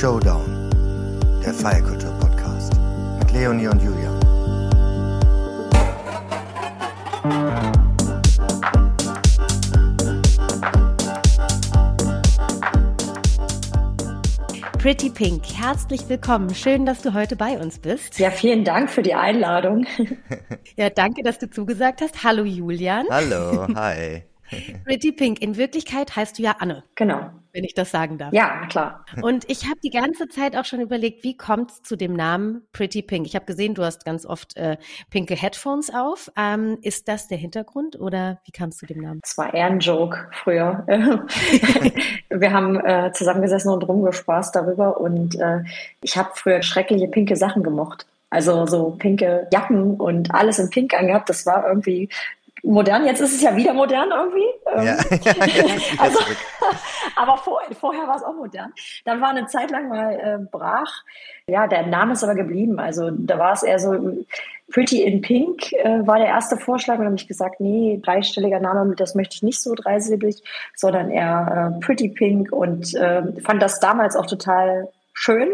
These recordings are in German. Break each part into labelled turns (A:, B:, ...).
A: Showdown, der Feierkultur-Podcast mit Leonie und Julia.
B: Pretty Pink, herzlich willkommen. Schön, dass du heute bei uns bist.
C: Ja, vielen Dank für die Einladung.
B: ja, danke, dass du zugesagt hast. Hallo Julian.
A: Hallo, hi.
B: Pretty Pink, in Wirklichkeit heißt du ja Anne.
C: Genau.
B: Wenn ich das sagen darf.
C: Ja, klar.
B: Und ich habe die ganze Zeit auch schon überlegt, wie kommt es zu dem Namen Pretty Pink? Ich habe gesehen, du hast ganz oft äh, pinke Headphones auf. Ähm, ist das der Hintergrund oder wie kam es zu dem Namen?
C: Es war eher ein Joke früher. Wir haben äh, zusammengesessen und rumgespaßt darüber und äh, ich habe früher schreckliche pinke Sachen gemocht. Also so pinke Jacken und alles in Pink angehabt. Das war irgendwie modern. Jetzt ist es ja wieder modern irgendwie. Ähm, ja. also, aber vor, vorher war es auch modern. Dann war eine Zeit lang mal äh, brach. Ja, der Name ist aber geblieben. Also da war es eher so Pretty in Pink äh, war der erste Vorschlag. Und dann habe ich gesagt, nee, dreistelliger Name, das möchte ich nicht so dreisilbig, sondern eher äh, Pretty Pink und äh, fand das damals auch total schön.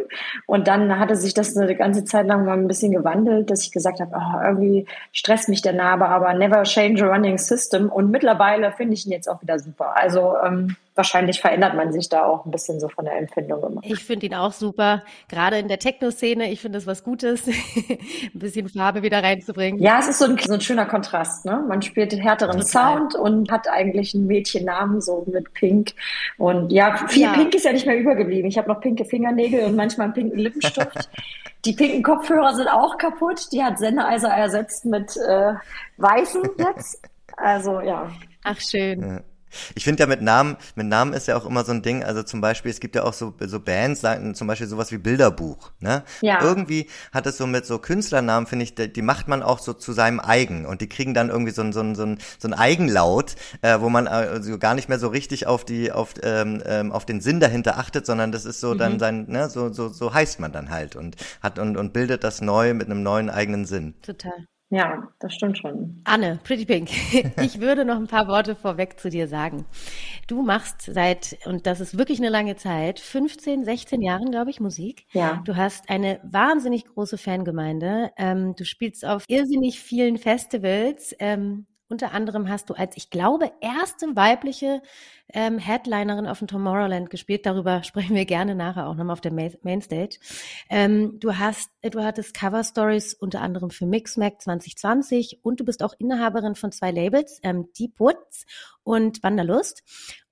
C: Und dann hatte sich das eine ganze Zeit lang mal ein bisschen gewandelt, dass ich gesagt habe, oh, irgendwie stresst mich der Name, aber never change a running system. Und mittlerweile finde ich ihn jetzt auch wieder super. Also ähm, wahrscheinlich verändert man sich da auch ein bisschen so von der Empfindung immer.
B: Ich finde ihn auch super, gerade in der Techno-Szene. Ich finde es was Gutes, ein bisschen Farbe wieder reinzubringen.
C: Ja, es ist so ein, so ein schöner Kontrast. Ne? Man spielt den härteren Total. Sound und hat eigentlich einen Mädchennamen so mit Pink. Und ja, viel ja. Pink ist ja nicht mehr übergeblieben. Ich habe noch pinke Fingernägel und manchmal einen pinken Lippenstift. Die pinken Kopfhörer sind auch kaputt. Die hat Sennheiser ersetzt mit äh, weißen jetzt. Also ja.
B: Ach schön. Ja.
A: Ich finde ja mit Namen, mit Namen ist ja auch immer so ein Ding, also zum Beispiel, es gibt ja auch so, so Bands, zum Beispiel sowas wie Bilderbuch, ne? Ja. Irgendwie hat es so mit so Künstlernamen, finde ich, die, die, macht man auch so zu seinem eigen und die kriegen dann irgendwie so ein, so ein, so ein, so ein Eigenlaut, äh, wo man also gar nicht mehr so richtig auf die, auf, ähm, ähm, auf den Sinn dahinter achtet, sondern das ist so mhm. dann sein, ne, so, so, so heißt man dann halt und hat und, und bildet das neu mit einem neuen eigenen Sinn.
B: Total.
C: Ja, das stimmt schon.
B: Anne, Pretty Pink, ich würde noch ein paar Worte vorweg zu dir sagen. Du machst seit, und das ist wirklich eine lange Zeit, 15, 16 Jahren, glaube ich, Musik.
C: Ja.
B: Du hast eine wahnsinnig große Fangemeinde. Ähm, du spielst auf irrsinnig vielen Festivals. Ähm, unter anderem hast du als, ich glaube, erste weibliche ähm, Headlinerin auf dem Tomorrowland gespielt. Darüber sprechen wir gerne nachher auch nochmal auf der Mainstage. Ähm, du hast, äh, du hattest Cover Stories unter anderem für Mixmac 2020 und du bist auch Inhaberin von zwei Labels, ähm, Deep Woods und Wanderlust.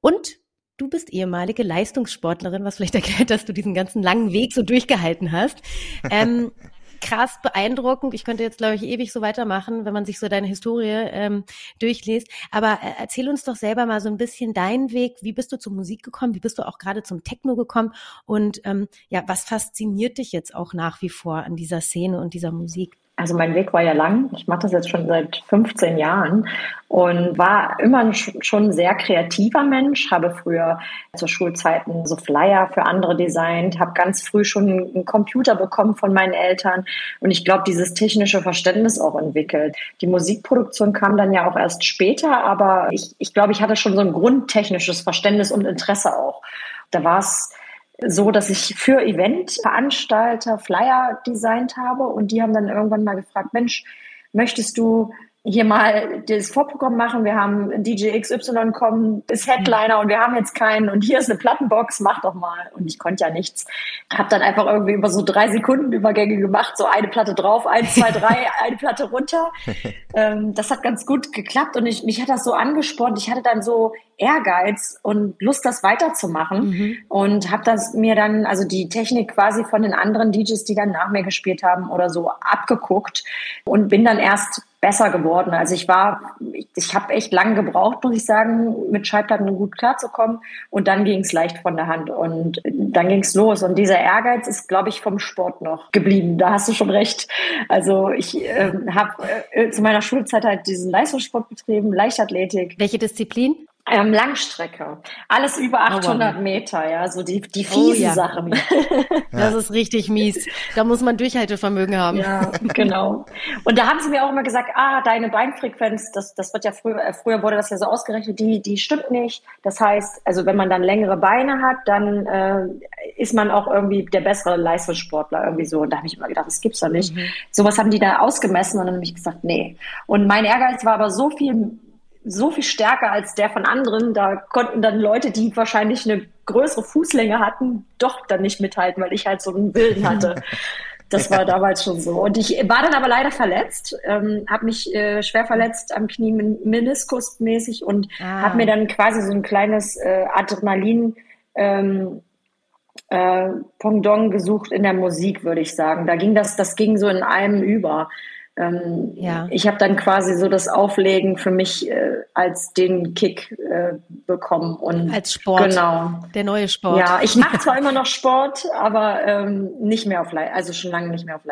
B: Und Du bist ehemalige Leistungssportlerin, was vielleicht erklärt, dass du diesen ganzen langen Weg so durchgehalten hast. Ähm, krass beeindruckend. Ich könnte jetzt, glaube ich, ewig so weitermachen, wenn man sich so deine Historie ähm, durchliest. Aber äh, erzähl uns doch selber mal so ein bisschen deinen Weg. Wie bist du zur Musik gekommen? Wie bist du auch gerade zum Techno gekommen? Und ähm, ja, was fasziniert dich jetzt auch nach wie vor an dieser Szene und dieser Musik?
C: Also mein Weg war ja lang. Ich mache das jetzt schon seit 15 Jahren und war immer schon ein sehr kreativer Mensch. Habe früher zu Schulzeiten so Flyer für andere designt, habe ganz früh schon einen Computer bekommen von meinen Eltern und ich glaube, dieses technische Verständnis auch entwickelt. Die Musikproduktion kam dann ja auch erst später, aber ich, ich glaube, ich hatte schon so ein grundtechnisches Verständnis und Interesse auch. Da war es so, dass ich für Eventveranstalter Flyer designt habe. Und die haben dann irgendwann mal gefragt, Mensch, möchtest du hier mal das Vorprogramm machen. Wir haben DJ XY kommen, ist Headliner und wir haben jetzt keinen und hier ist eine Plattenbox, mach doch mal. Und ich konnte ja nichts. Hab dann einfach irgendwie über so drei Sekunden Übergänge gemacht, so eine Platte drauf, eins, zwei, drei, eine Platte runter. Ähm, das hat ganz gut geklappt und ich, mich hat das so angespornt. Ich hatte dann so Ehrgeiz und Lust, das weiterzumachen mhm. und habe das mir dann, also die Technik quasi von den anderen DJs, die dann nach mir gespielt haben oder so, abgeguckt und bin dann erst besser geworden. Also ich war, ich, ich habe echt lange gebraucht, muss ich sagen, mit Schallplatten gut klarzukommen. Und dann ging es leicht von der Hand und dann ging es los. Und dieser Ehrgeiz ist, glaube ich, vom Sport noch geblieben. Da hast du schon recht. Also ich äh, habe äh, zu meiner Schulzeit halt diesen Leistungssport betrieben, Leichtathletik.
B: Welche Disziplin?
C: Ähm, Langstrecke. Alles über 800 oh, Meter, ja, so die, die fiesen oh, ja. Sachen.
B: Das ist richtig mies. Da muss man Durchhaltevermögen haben.
C: Ja, genau. Und da haben sie mir auch immer gesagt, ah, deine Beinfrequenz, das, das wird ja früher, äh, früher wurde das ja so ausgerechnet, die, die stimmt nicht. Das heißt, also wenn man dann längere Beine hat, dann äh, ist man auch irgendwie der bessere Leistungssportler irgendwie so. Und da habe ich immer gedacht, das gibt's doch nicht. Mhm. Sowas haben die da ausgemessen und dann habe ich gesagt, nee. Und mein Ehrgeiz war aber so viel so viel stärker als der von anderen. Da konnten dann Leute, die wahrscheinlich eine größere Fußlänge hatten, doch dann nicht mithalten, weil ich halt so einen Willen hatte. Das war damals schon so. Und ich war dann aber leider verletzt, ähm, habe mich äh, schwer verletzt am Knie meniskusmäßig und ah. habe mir dann quasi so ein kleines äh, Adrenalin ähm, äh, Pendant gesucht in der Musik, würde ich sagen. Da ging das, das ging so in einem über. Ähm, ja. Ich habe dann quasi so das Auflegen für mich äh, als den Kick äh, bekommen. Und
B: als Sport. Genau. Der neue Sport.
C: Ja, ich mache zwar immer noch Sport, aber ähm, nicht mehr auf also schon lange nicht mehr auf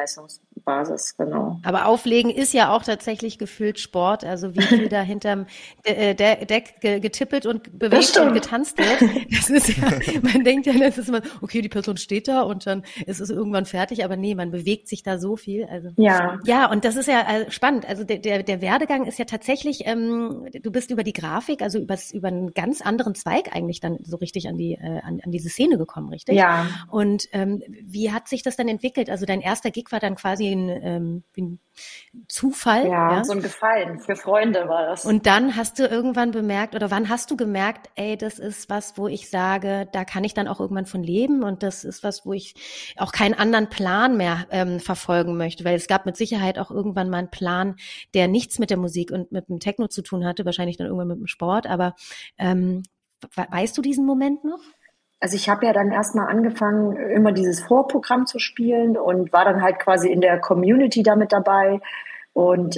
C: Leistungsbasis, genau.
B: Aber Auflegen ist ja auch tatsächlich gefühlt Sport. Also wie viel da hinterm De De Deck getippelt und bewegt und getanzt wird. Das ist ja, man denkt ja, das ist immer, okay, die Person steht da und dann ist es irgendwann fertig, aber nee, man bewegt sich da so viel. Also ja. Ja, und das das ist ja äh, spannend. Also der, der, der Werdegang ist ja tatsächlich, ähm, du bist über die Grafik, also übers, über einen ganz anderen Zweig eigentlich dann so richtig an die äh, an, an diese Szene gekommen, richtig?
C: Ja.
B: Und ähm, wie hat sich das dann entwickelt? Also dein erster Gig war dann quasi ein, ähm, ein Zufall.
C: Ja, ja, so ein Gefallen. Für Freunde war das.
B: Und dann hast du irgendwann bemerkt, oder wann hast du gemerkt, ey, das ist was, wo ich sage, da kann ich dann auch irgendwann von leben und das ist was, wo ich auch keinen anderen Plan mehr ähm, verfolgen möchte, weil es gab mit Sicherheit auch irgendwann mal einen Plan, der nichts mit der Musik und mit dem Techno zu tun hatte, wahrscheinlich dann irgendwann mit dem Sport, aber ähm, weißt du diesen Moment noch?
C: Also ich habe ja dann erstmal angefangen, immer dieses Vorprogramm zu spielen und war dann halt quasi in der Community damit dabei. Und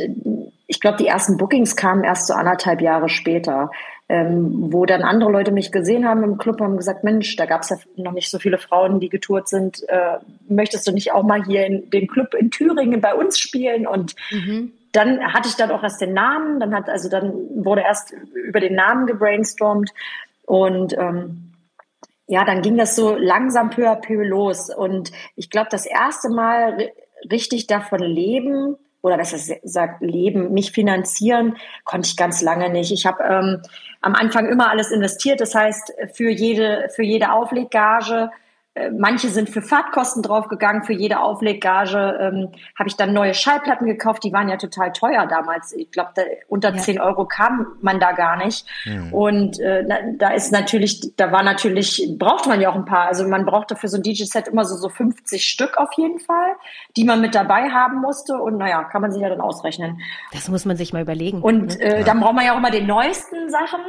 C: ich glaube, die ersten Bookings kamen erst so anderthalb Jahre später, ähm, wo dann andere Leute mich gesehen haben im Club und haben gesagt, Mensch, da gab es ja noch nicht so viele Frauen, die getourt sind. Äh, möchtest du nicht auch mal hier in den Club in Thüringen bei uns spielen? Und mhm. dann hatte ich dann auch erst den Namen, dann hat, also dann wurde erst über den Namen gebrainstormt und ähm, ja, dann ging das so langsam peu à peu los. Und ich glaube, das erste Mal richtig davon leben oder besser sagt, leben, mich finanzieren, konnte ich ganz lange nicht. Ich habe ähm, am Anfang immer alles investiert. Das heißt, für jede, für jede Aufleggage äh, manche sind für Fahrtkosten draufgegangen, für jede Aufleggage ähm, habe ich dann neue Schallplatten gekauft, die waren ja total teuer damals. Ich glaube, unter ja. 10 Euro kam man da gar nicht. Mhm. Und äh, da ist natürlich, da war natürlich, brauchte man ja auch ein paar. Also man brauchte für so ein DJ-Set immer so, so 50 Stück auf jeden Fall, die man mit dabei haben musste. Und naja, kann man sich ja dann ausrechnen.
B: Das muss man sich mal überlegen.
C: Und ne? äh, ja. dann braucht man ja auch immer den neuesten Sachen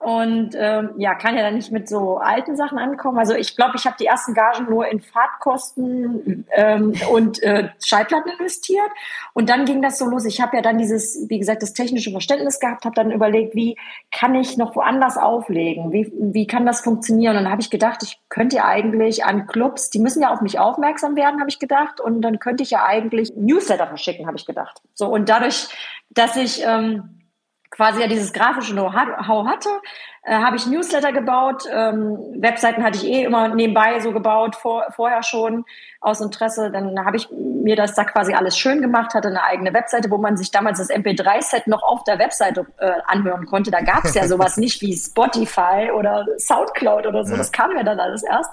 C: und ähm, ja, kann ja dann nicht mit so alten Sachen ankommen. Also ich glaube, ich habe die ersten Gagen nur in Fahrtkosten ähm, und äh, Schallplatten investiert. Und dann ging das so los. Ich habe ja dann dieses, wie gesagt, das technische Verständnis gehabt, habe dann überlegt, wie kann ich noch woanders auflegen? Wie, wie kann das funktionieren? Und dann habe ich gedacht, ich könnte ja eigentlich an Clubs, die müssen ja auf mich aufmerksam werden, habe ich gedacht. Und dann könnte ich ja eigentlich Newsletter verschicken, habe ich gedacht. So und dadurch, dass ich ähm, quasi ja dieses grafische Know-how hatte, äh, habe ich Newsletter gebaut. Ähm, Webseiten hatte ich eh immer nebenbei so gebaut, vor, vorher schon aus Interesse. Dann habe ich mir das da quasi alles schön gemacht, hatte eine eigene Webseite, wo man sich damals das MP3-Set noch auf der Webseite äh, anhören konnte. Da gab es ja sowas nicht wie Spotify oder Soundcloud oder so. Ja. Das kam ja dann alles erst.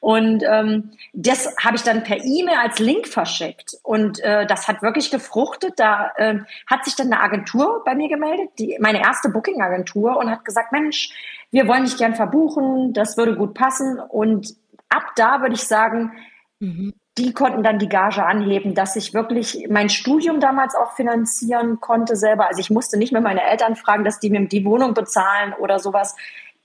C: Und ähm, das habe ich dann per E-Mail als Link verschickt. Und äh, das hat wirklich gefruchtet. Da äh, hat sich dann eine Agentur bei mir gemeldet, die, meine erste Booking-Agentur, und hat gesagt, Mensch, wir wollen dich gern verbuchen, das würde gut passen. Und ab da würde ich sagen, mhm. die konnten dann die Gage anheben, dass ich wirklich mein Studium damals auch finanzieren konnte selber. Also ich musste nicht mehr meine Eltern fragen, dass die mir die Wohnung bezahlen oder sowas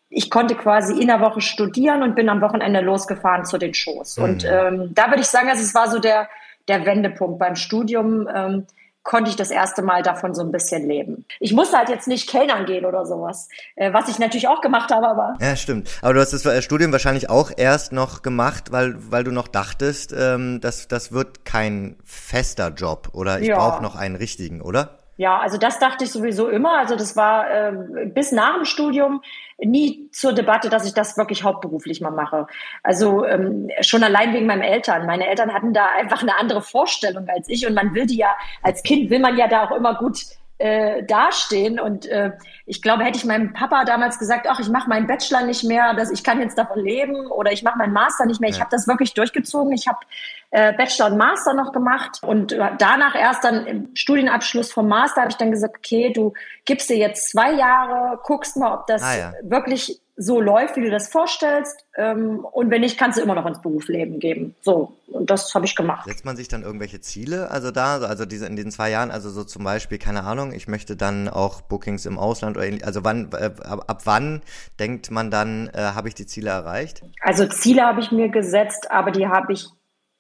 C: ich konnte quasi in der Woche studieren und bin am Wochenende losgefahren zu den Shows. Mhm. Und ähm, da würde ich sagen, also es war so der, der Wendepunkt beim Studium. Ähm, konnte ich das erste Mal davon so ein bisschen leben. Ich musste halt jetzt nicht Kellnern gehen oder sowas, äh, was ich natürlich auch gemacht habe, aber.
A: Ja, stimmt. Aber du hast das Studium wahrscheinlich auch erst noch gemacht, weil, weil du noch dachtest, ähm, dass das wird kein fester Job oder ich ja. brauche noch einen richtigen, oder?
C: Ja, also das dachte ich sowieso immer. Also das war äh, bis nach dem Studium nie zur Debatte, dass ich das wirklich hauptberuflich mal mache. Also ähm, schon allein wegen meinen Eltern. Meine Eltern hatten da einfach eine andere Vorstellung als ich und man will die ja, als Kind will man ja da auch immer gut äh, dastehen. Und äh, ich glaube, hätte ich meinem Papa damals gesagt, ach, ich mache meinen Bachelor nicht mehr, dass ich kann jetzt davon leben oder ich mache meinen Master nicht mehr. Ja. Ich habe das wirklich durchgezogen. Ich habe äh, Bachelor und Master noch gemacht und danach erst dann im Studienabschluss vom Master habe ich dann gesagt, okay, du gibst dir jetzt zwei Jahre, guckst mal, ob das ah, ja. wirklich so läuft, wie du das vorstellst. Ähm, und wenn nicht, kannst du immer noch ins Berufsleben geben. So, und das habe ich gemacht.
A: Setzt man sich dann irgendwelche Ziele, also da, also diese in den zwei Jahren, also so zum Beispiel, keine Ahnung, ich möchte dann auch Bookings im Ausland oder ähnlich, also wann, äh, ab, ab, wann denkt man dann, äh, habe ich die Ziele erreicht?
C: Also Ziele habe ich mir gesetzt, aber die habe ich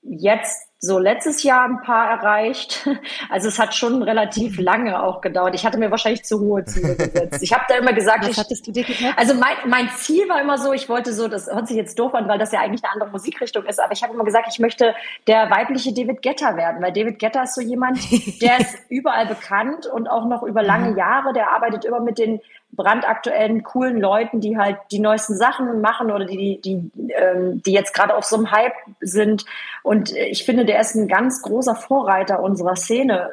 C: jetzt so letztes Jahr ein paar erreicht. Also es hat schon relativ lange auch gedauert. Ich hatte mir wahrscheinlich zu hohe Ziele gesetzt. Ich habe da immer gesagt, ich, hattest du dir gesetzt? Also mein, mein Ziel war immer so, ich wollte so, das hört sich jetzt doof an, weil das ja eigentlich eine andere Musikrichtung ist, aber ich habe immer gesagt, ich möchte der weibliche David Getter werden, weil David Getter ist so jemand, der ist überall bekannt und auch noch über lange mhm. Jahre, der arbeitet immer mit den brandaktuellen, coolen Leuten, die halt die neuesten Sachen machen oder die, die, die, ähm, die jetzt gerade auf so einem Hype sind. Und ich finde, der ist ein ganz großer Vorreiter unserer Szene.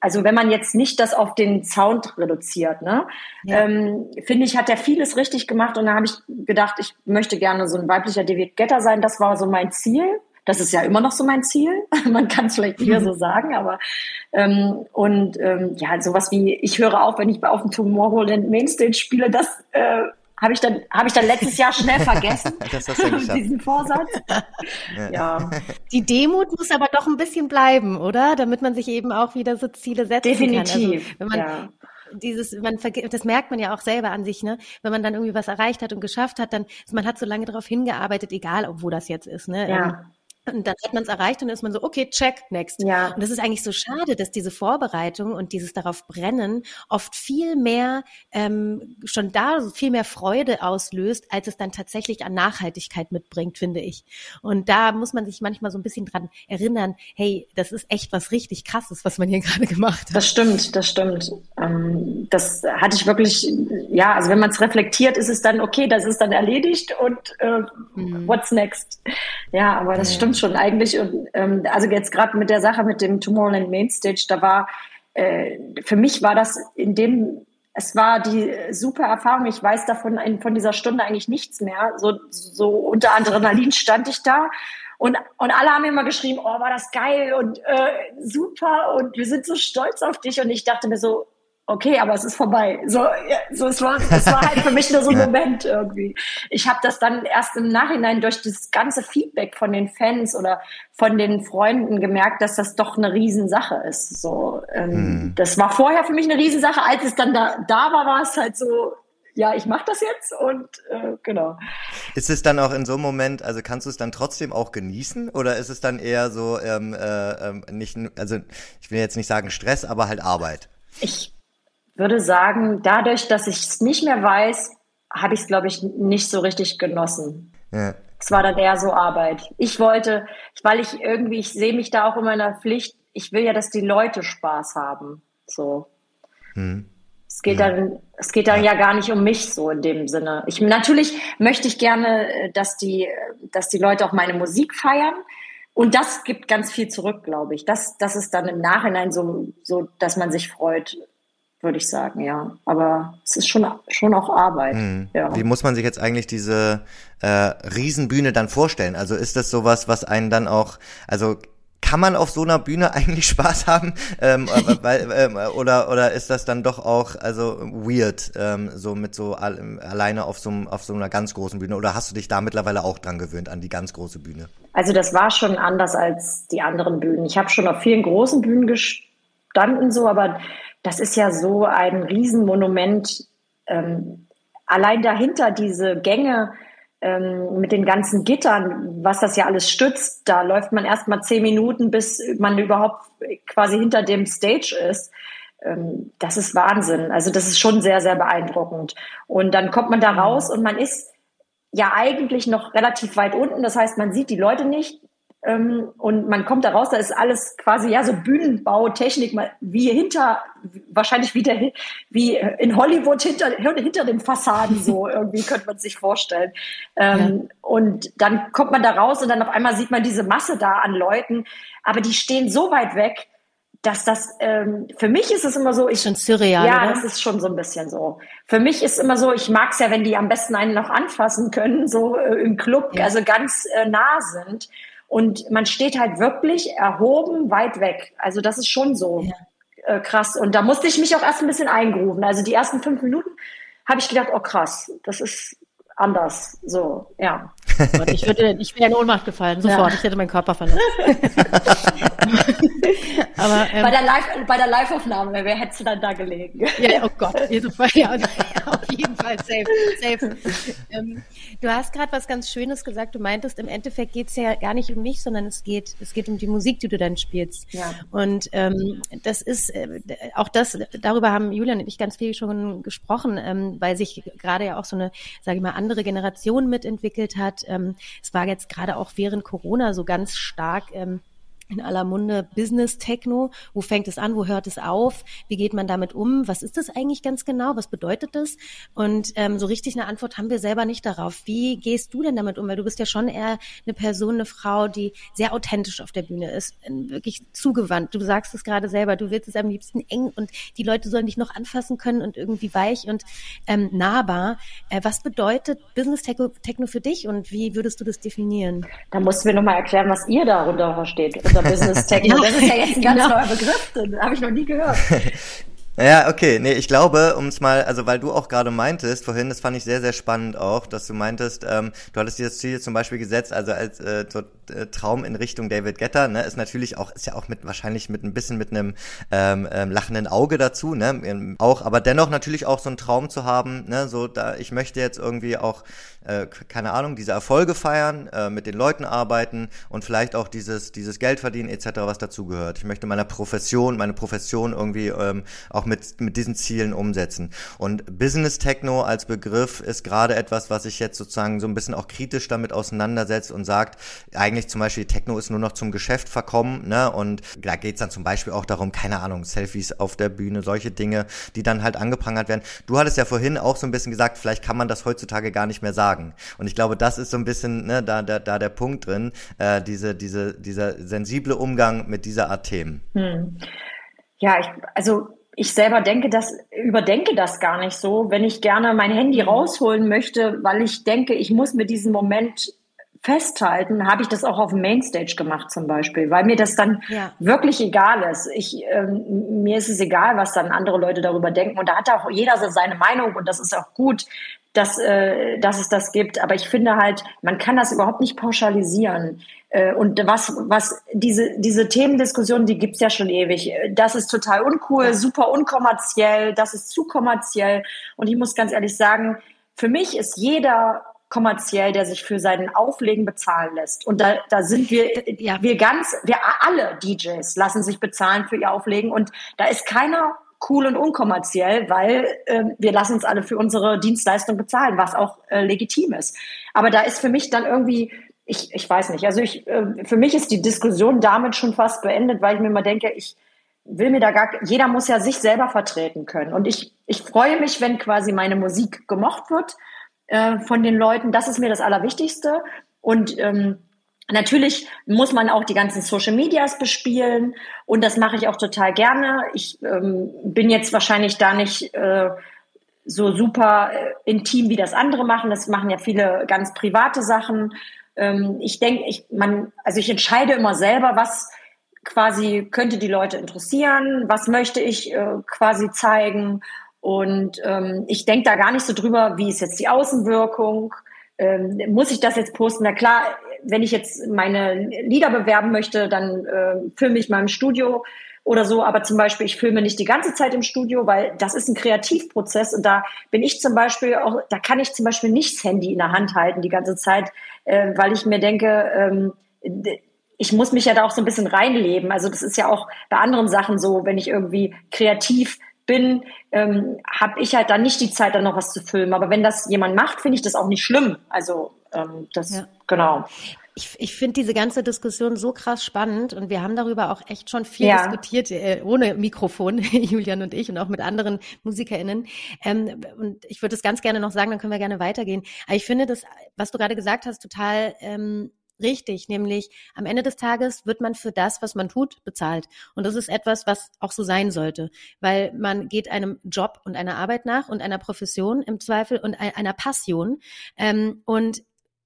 C: Also wenn man jetzt nicht das auf den Sound reduziert, ne, ja. ähm, finde ich, hat er vieles richtig gemacht. Und da habe ich gedacht, ich möchte gerne so ein weiblicher David Getter sein. Das war so mein Ziel. Das ist ja immer noch so mein Ziel. Man kann es vielleicht eher so sagen, aber ähm, und ähm, ja, sowas wie ich höre auf, wenn ich auf dem Tomorrowland Mainstage spiele, das äh, habe ich dann habe ich dann letztes Jahr schnell vergessen. diesen Vorsatz.
B: ja. Die Demut muss aber doch ein bisschen bleiben, oder? Damit man sich eben auch wieder so Ziele setzen
C: Definitiv.
B: kann.
C: Also,
B: wenn man ja dieses, man das merkt man ja auch selber an sich, ne? Wenn man dann irgendwie was erreicht hat und geschafft hat, dann, man hat so lange darauf hingearbeitet, egal ob wo das jetzt ist, ne?
C: Ja.
B: Und dann hat man es erreicht und dann ist man so, okay, check, next.
C: Ja.
B: Und das ist eigentlich so schade, dass diese Vorbereitung und dieses darauf brennen oft viel mehr ähm, schon da viel mehr Freude auslöst, als es dann tatsächlich an Nachhaltigkeit mitbringt, finde ich. Und da muss man sich manchmal so ein bisschen dran erinnern, hey, das ist echt was richtig krasses, was man hier gerade gemacht hat.
C: Das stimmt, das stimmt. Ähm, das hatte ich wirklich, ja, also wenn man es reflektiert, ist es dann okay, das ist dann erledigt und äh, mhm. what's next? Ja, aber das ja. stimmt schon eigentlich. Und ähm, also jetzt gerade mit der Sache mit dem Tomorrowland Mainstage, da war äh, für mich war das in dem es war die super Erfahrung. Ich weiß davon von dieser Stunde eigentlich nichts mehr. So, so unter Adrenalin stand ich da und, und alle haben immer geschrieben, oh, war das geil und äh, super und wir sind so stolz auf dich. Und ich dachte mir so, okay, aber es ist vorbei. So, so es war, es war halt für mich nur so ein Moment irgendwie. Ich habe das dann erst im Nachhinein durch das ganze Feedback von den Fans oder von den Freunden gemerkt, dass das doch eine Riesensache ist. So, ähm, hm. das war vorher für mich eine Riesensache. Als es dann da, da war, war es halt so, ja, ich mache das jetzt und äh, genau.
A: Ist es dann auch in so einem Moment, also kannst du es dann trotzdem auch genießen oder ist es dann eher so ähm, äh, ähm, nicht, also ich will jetzt nicht sagen Stress, aber halt Arbeit?
C: Ich würde sagen, dadurch, dass ich es nicht mehr weiß, habe ich es, glaube ich, nicht so richtig genossen. Ja. Es war dann eher so Arbeit. Ich wollte, weil ich irgendwie, ich sehe mich da auch in meiner Pflicht, ich will ja, dass die Leute Spaß haben. So. Hm. Es geht ja. dann, es geht dann ja. ja. gar nicht um mich so in dem Sinne. Ich, natürlich möchte ich gerne, dass die, dass die Leute auch meine Musik feiern. Und das gibt ganz viel zurück, glaube ich. Das, das ist dann im Nachhinein so, so, dass man sich freut würde ich sagen, ja. Aber es ist schon, schon auch Arbeit. Mhm. Ja.
A: Wie muss man sich jetzt eigentlich diese äh, Riesenbühne dann vorstellen? Also ist das sowas, was einen dann auch, also kann man auf so einer Bühne eigentlich Spaß haben? Ähm, weil, ähm, oder, oder ist das dann doch auch also weird, ähm, so mit so all, alleine auf so, auf so einer ganz großen Bühne? Oder hast du dich da mittlerweile auch dran gewöhnt, an die ganz große Bühne?
C: Also das war schon anders als die anderen Bühnen. Ich habe schon auf vielen großen Bühnen gestanden, so, aber das ist ja so ein Riesenmonument. Ähm, allein dahinter diese Gänge ähm, mit den ganzen Gittern, was das ja alles stützt, da läuft man erst mal zehn Minuten, bis man überhaupt quasi hinter dem Stage ist. Ähm, das ist Wahnsinn. Also das ist schon sehr, sehr beeindruckend. Und dann kommt man da raus und man ist ja eigentlich noch relativ weit unten. Das heißt, man sieht die Leute nicht. Ähm, und man kommt da raus, da ist alles quasi ja so Bühnenbautechnik, wie hinter, wahrscheinlich wieder wie in Hollywood hinter, hinter den Fassaden so, irgendwie könnte man sich vorstellen. Ähm, ja. Und dann kommt man da raus und dann auf einmal sieht man diese Masse da an Leuten, aber die stehen so weit weg, dass das ähm, für mich ist es immer so, ich
B: schon surreal.
C: Ja,
B: oder?
C: das ist schon so ein bisschen so. Für mich ist immer so, ich mag es ja, wenn die am besten einen noch anfassen können, so äh, im Club, ja. also ganz äh, nah sind. Und man steht halt wirklich erhoben weit weg. Also das ist schon so ja. äh, krass. Und da musste ich mich auch erst ein bisschen eingrufen. Also die ersten fünf Minuten habe ich gedacht, oh krass, das ist anders. So, ja.
B: Ich würde, ich wäre in Ohnmacht gefallen, sofort. Ja. Ich hätte meinen Körper verletzt.
C: Aber, ähm, bei der Live, bei der Live-Aufnahme, wer hättest du dann da gelegen?
B: Ja, oh Gott, ja, auf jeden Fall safe, safe. Ähm, du hast gerade was ganz Schönes gesagt. Du meintest, im Endeffekt geht es ja gar nicht um mich, sondern es geht, es geht um die Musik, die du dann spielst. Ja. Und ähm, das ist äh, auch das, darüber haben Julian und ich ganz viel schon gesprochen, ähm, weil sich gerade ja auch so eine, sage ich mal, andere Generation mitentwickelt hat. Ähm, es war jetzt gerade auch während Corona so ganz stark ähm, in aller Munde Business Techno. Wo fängt es an? Wo hört es auf? Wie geht man damit um? Was ist das eigentlich ganz genau? Was bedeutet das? Und ähm, so richtig eine Antwort haben wir selber nicht darauf. Wie gehst du denn damit um? Weil du bist ja schon eher eine Person, eine Frau, die sehr authentisch auf der Bühne ist, wirklich zugewandt. Du sagst es gerade selber. Du willst es am liebsten eng und die Leute sollen dich noch anfassen können und irgendwie weich und ähm, nahbar. Äh, was bedeutet Business Techno für dich und wie würdest du das definieren?
C: Da musst du mir nochmal erklären, was ihr darunter versteht unter Business Techno. Das ist ja jetzt ein ganz genau. neuer Begriff, den habe ich noch nie gehört.
A: Ja, okay. Nee, ich glaube, um es mal, also weil du auch gerade meintest, vorhin, das fand ich sehr, sehr spannend auch, dass du meintest, ähm, du hattest dir das Ziel zum Beispiel gesetzt, also als äh, so, äh, Traum in Richtung David Getter, ne, ist natürlich auch, ist ja auch mit wahrscheinlich mit ein bisschen mit einem ähm, ähm, lachenden Auge dazu, ne, ähm, auch, aber dennoch natürlich auch so einen Traum zu haben, ne, so da, ich möchte jetzt irgendwie auch äh, keine Ahnung, diese Erfolge feiern, äh, mit den Leuten arbeiten und vielleicht auch dieses, dieses Geld verdienen etc., was dazugehört. Ich möchte meiner Profession, meine Profession irgendwie ähm, auch mit, mit diesen Zielen umsetzen. Und Business Techno als Begriff ist gerade etwas, was sich jetzt sozusagen so ein bisschen auch kritisch damit auseinandersetzt und sagt, eigentlich zum Beispiel Techno ist nur noch zum Geschäft verkommen, ne? Und da geht's dann zum Beispiel auch darum, keine Ahnung, Selfies auf der Bühne, solche Dinge, die dann halt angeprangert werden. Du hattest ja vorhin auch so ein bisschen gesagt, vielleicht kann man das heutzutage gar nicht mehr sagen. Und ich glaube, das ist so ein bisschen ne, da, da, da der Punkt drin, äh, diese, diese, dieser sensible Umgang mit dieser Art Themen. Hm.
C: Ja, ich, also ich selber denke das, überdenke das gar nicht so, wenn ich gerne mein Handy rausholen möchte, weil ich denke, ich muss mir diesen Moment festhalten, habe ich das auch auf dem Mainstage gemacht zum Beispiel, weil mir das dann ja. wirklich egal ist. Ich, ähm, mir ist es egal, was dann andere Leute darüber denken und da hat auch jeder so seine Meinung und das ist auch gut dass, äh, dass es das gibt. Aber ich finde halt, man kann das überhaupt nicht pauschalisieren. Äh, und was, was diese, diese Themendiskussion, die gibt's ja schon ewig. Das ist total uncool, ja. super unkommerziell, das ist zu kommerziell. Und ich muss ganz ehrlich sagen, für mich ist jeder kommerziell, der sich für seinen Auflegen bezahlen lässt. Und da, da sind wir, ja. wir ganz, wir alle DJs lassen sich bezahlen für ihr Auflegen. Und da ist keiner cool und unkommerziell, weil äh, wir lassen uns alle für unsere Dienstleistung bezahlen, was auch äh, legitim ist. Aber da ist für mich dann irgendwie, ich, ich weiß nicht, also ich, äh, für mich ist die Diskussion damit schon fast beendet, weil ich mir immer denke, ich will mir da gar, jeder muss ja sich selber vertreten können. Und ich, ich freue mich, wenn quasi meine Musik gemocht wird äh, von den Leuten. Das ist mir das Allerwichtigste. Und ähm, Natürlich muss man auch die ganzen Social Medias bespielen und das mache ich auch total gerne. Ich ähm, bin jetzt wahrscheinlich da nicht äh, so super äh, intim, wie das andere machen. Das machen ja viele ganz private Sachen. Ähm, ich denke, ich, also ich entscheide immer selber, was quasi könnte die Leute interessieren, was möchte ich äh, quasi zeigen. Und ähm, ich denke da gar nicht so drüber, wie ist jetzt die Außenwirkung. Ähm, muss ich das jetzt posten? Na klar, wenn ich jetzt meine Lieder bewerben möchte, dann äh, filme ich mal im Studio oder so. Aber zum Beispiel, ich filme nicht die ganze Zeit im Studio, weil das ist ein Kreativprozess und da bin ich zum Beispiel auch, da kann ich zum Beispiel nicht das Handy in der Hand halten die ganze Zeit, äh, weil ich mir denke, ähm, ich muss mich ja da auch so ein bisschen reinleben. Also das ist ja auch bei anderen Sachen so, wenn ich irgendwie kreativ bin, ähm, habe ich halt dann nicht die Zeit, dann noch was zu filmen. Aber wenn das jemand macht, finde ich das auch nicht schlimm. Also ähm, das, ja. genau.
B: Ich, ich finde diese ganze Diskussion so krass spannend und wir haben darüber auch echt schon viel ja. diskutiert, äh, ohne Mikrofon, Julian und ich und auch mit anderen MusikerInnen. Ähm, und ich würde es ganz gerne noch sagen, dann können wir gerne weitergehen. Aber ich finde das, was du gerade gesagt hast, total ähm, richtig, nämlich am Ende des Tages wird man für das, was man tut, bezahlt. Und das ist etwas, was auch so sein sollte, weil man geht einem Job und einer Arbeit nach und einer Profession im Zweifel und einer Passion. Ähm, und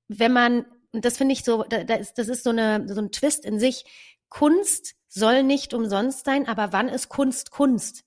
B: wenn man, und das finde ich so, da, das ist so, eine, so ein Twist in sich, Kunst soll nicht umsonst sein, aber wann ist Kunst Kunst?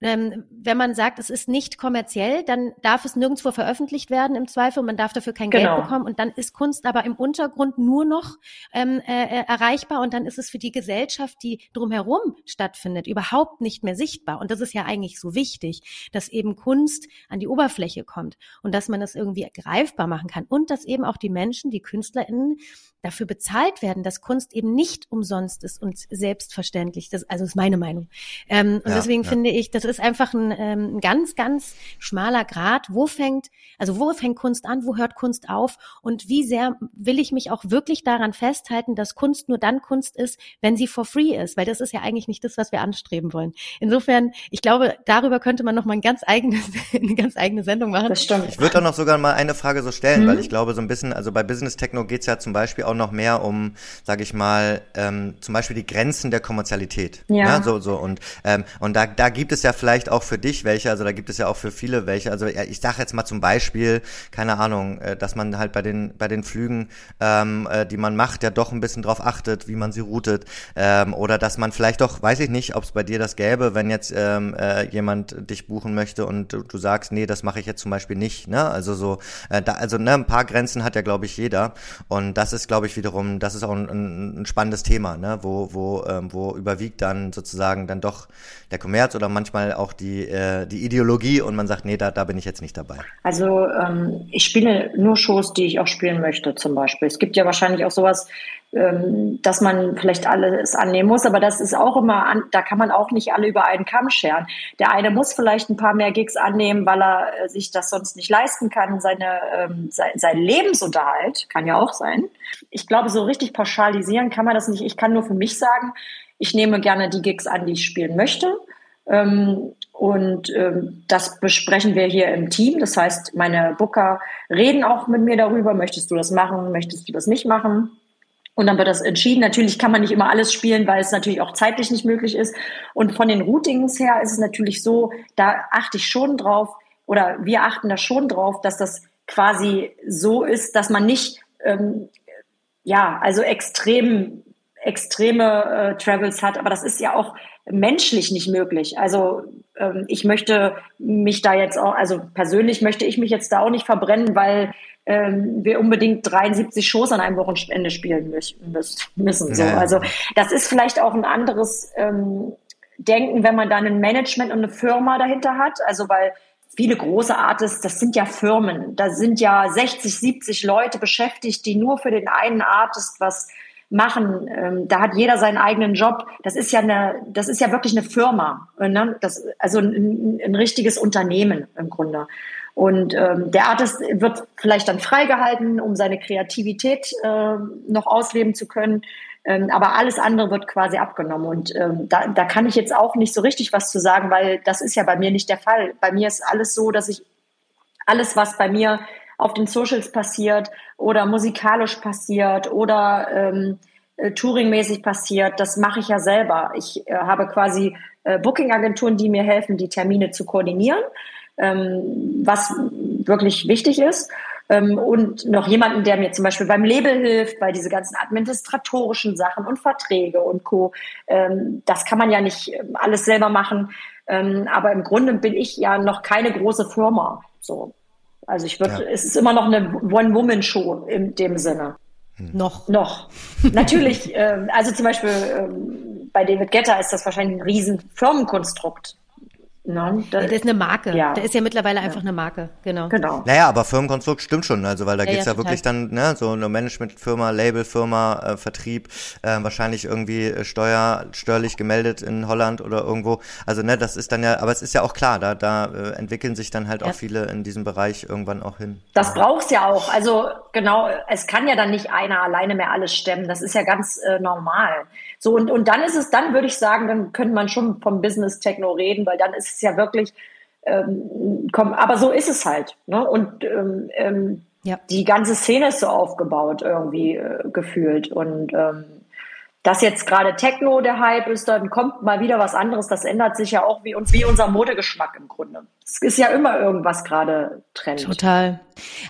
B: Ähm, wenn man sagt, es ist nicht kommerziell, dann darf es nirgendwo veröffentlicht werden im Zweifel und man darf dafür kein genau. Geld bekommen und dann ist Kunst aber im Untergrund nur noch ähm, äh, äh, erreichbar und dann ist es für die Gesellschaft, die drumherum stattfindet, überhaupt nicht mehr sichtbar. Und das ist ja eigentlich so wichtig, dass eben Kunst an die Oberfläche kommt und dass man das irgendwie greifbar machen kann und dass eben auch die Menschen, die KünstlerInnen dafür bezahlt werden, dass Kunst eben nicht umsonst ist und selbstverständlich. Das also ist meine Meinung. Ähm, und ja, deswegen ja. finde ich, das ist einfach ein, ähm, ein ganz, ganz schmaler Grad. Wo fängt, also wo fängt Kunst an, wo hört Kunst auf und wie sehr will ich mich auch wirklich daran festhalten, dass Kunst nur dann Kunst ist, wenn sie for free ist, weil das ist ja eigentlich nicht das, was wir anstreben wollen. Insofern, ich glaube, darüber könnte man noch mal ein ganz eigenes, eine ganz eigene Sendung machen.
A: Das stimmt. Ich würde doch noch sogar mal eine Frage so stellen, hm. weil ich glaube, so ein bisschen, also bei Business Techno geht's ja zum Beispiel auch noch mehr um, sage ich mal, ähm, zum Beispiel die Grenzen der Kommerzialität. Ja. ja. so so und ähm, und da da gibt es ja vielleicht auch für dich welche, also da gibt es ja auch für viele welche. Also ich sage jetzt mal zum Beispiel, keine Ahnung, äh, dass man halt bei den bei den Flügen, ähm, äh, die man macht, ja doch ein bisschen drauf achtet, wie man sie routet, ähm, oder dass man vielleicht doch, weiß ich nicht, ob es bei dir das gäbe, wenn jetzt ähm, äh, jemand dich buchen möchte und du, du sagst, nee, das mache ich jetzt zum Beispiel nicht. Ne? Also so, äh, da, also ne, ein paar Grenzen hat ja glaube ich jeder und das ist glaube ich wiederum, das ist auch ein, ein, ein spannendes Thema, ne? wo wo ähm, wo überwiegt dann sozusagen dann doch der Kommerz oder manchmal auch die, äh, die Ideologie und man sagt, nee, da, da bin ich jetzt nicht dabei?
C: Also ähm, ich spiele nur Shows, die ich auch spielen möchte zum Beispiel. Es gibt ja wahrscheinlich auch sowas, ähm, dass man vielleicht alles annehmen muss, aber das ist auch immer, an, da kann man auch nicht alle über einen Kamm scheren. Der eine muss vielleicht ein paar mehr Gigs annehmen, weil er äh, sich das sonst nicht leisten kann, seine, ähm, sein, sein Lebensunterhalt, kann ja auch sein. Ich glaube, so richtig pauschalisieren kann man das nicht. Ich kann nur für mich sagen, ich nehme gerne die Gigs an, die ich spielen möchte. Ähm, und ähm, das besprechen wir hier im Team. Das heißt, meine Booker reden auch mit mir darüber, möchtest du das machen, möchtest du das nicht machen. Und dann wird das entschieden. Natürlich kann man nicht immer alles spielen, weil es natürlich auch zeitlich nicht möglich ist. Und von den Routings her ist es natürlich so, da achte ich schon drauf, oder wir achten da schon drauf, dass das quasi so ist, dass man nicht, ähm, ja, also extrem, extreme äh, Travels hat. Aber das ist ja auch menschlich nicht möglich. Also ähm, ich möchte mich da jetzt auch, also persönlich möchte ich mich jetzt da auch nicht verbrennen, weil ähm, wir unbedingt 73 Shows an einem Wochenende spielen müssen. So. Ja. Also das ist vielleicht auch ein anderes ähm, Denken, wenn man dann ein Management und eine Firma dahinter hat. Also weil viele große Artists, das sind ja Firmen. Da sind ja 60, 70 Leute beschäftigt, die nur für den einen Artist was machen. Ähm, da hat jeder seinen eigenen Job. Das ist ja eine, das ist ja wirklich eine Firma. Ne? Das, also ein, ein richtiges Unternehmen im Grunde. Und ähm, der Artist wird vielleicht dann freigehalten, um seine Kreativität äh, noch ausleben zu können. Ähm, aber alles andere wird quasi abgenommen. Und ähm, da, da kann ich jetzt auch nicht so richtig was zu sagen, weil das ist ja bei mir nicht der Fall. Bei mir ist alles so, dass ich alles, was bei mir auf den Socials passiert oder musikalisch passiert oder ähm, äh, Touring-mäßig passiert, das mache ich ja selber. Ich äh, habe quasi äh, Booking-Agenturen, die mir helfen, die Termine zu koordinieren, ähm, was wirklich wichtig ist. Ähm, und noch jemanden, der mir zum Beispiel beim Label hilft, bei diese ganzen administratorischen Sachen und Verträge und Co. Ähm, das kann man ja nicht ähm, alles selber machen. Ähm, aber im Grunde bin ich ja noch keine große Firma. So. Also ich würde, ja. es ist immer noch eine One-Woman-Show in dem Sinne.
B: Hm. Noch.
C: Noch. Natürlich, äh, also zum Beispiel äh, bei David Getter ist das wahrscheinlich ein riesen Firmenkonstrukt.
B: No, da, ja, der ist eine Marke. Ja. Der ist ja mittlerweile einfach ja. eine Marke, genau. genau.
A: Naja, aber Firmenkonstrukt stimmt schon, also weil da ja, geht's ja, ja wirklich dann, ne, so eine Managementfirma, Labelfirma, äh, Vertrieb, äh, wahrscheinlich irgendwie äh, steuer, steuerlich gemeldet in Holland oder irgendwo. Also ne, das ist dann ja, aber es ist ja auch klar, da, da äh, entwickeln sich dann halt auch viele in diesem Bereich irgendwann auch hin.
C: Das braucht's ja auch. Also genau, es kann ja dann nicht einer alleine mehr alles stemmen. Das ist ja ganz äh, normal. So, und, und dann ist es, dann würde ich sagen, dann könnte man schon vom Business Techno reden, weil dann ist es ja wirklich, ähm, komm, aber so ist es halt. Ne? Und ähm, ähm, ja. die ganze Szene ist so aufgebaut irgendwie äh, gefühlt und ähm, dass jetzt gerade Techno der Hype ist, dann kommt mal wieder was anderes. Das ändert sich ja auch wie uns, wie unser Modegeschmack im Grunde. Es ist ja immer irgendwas gerade Trend.
B: Total.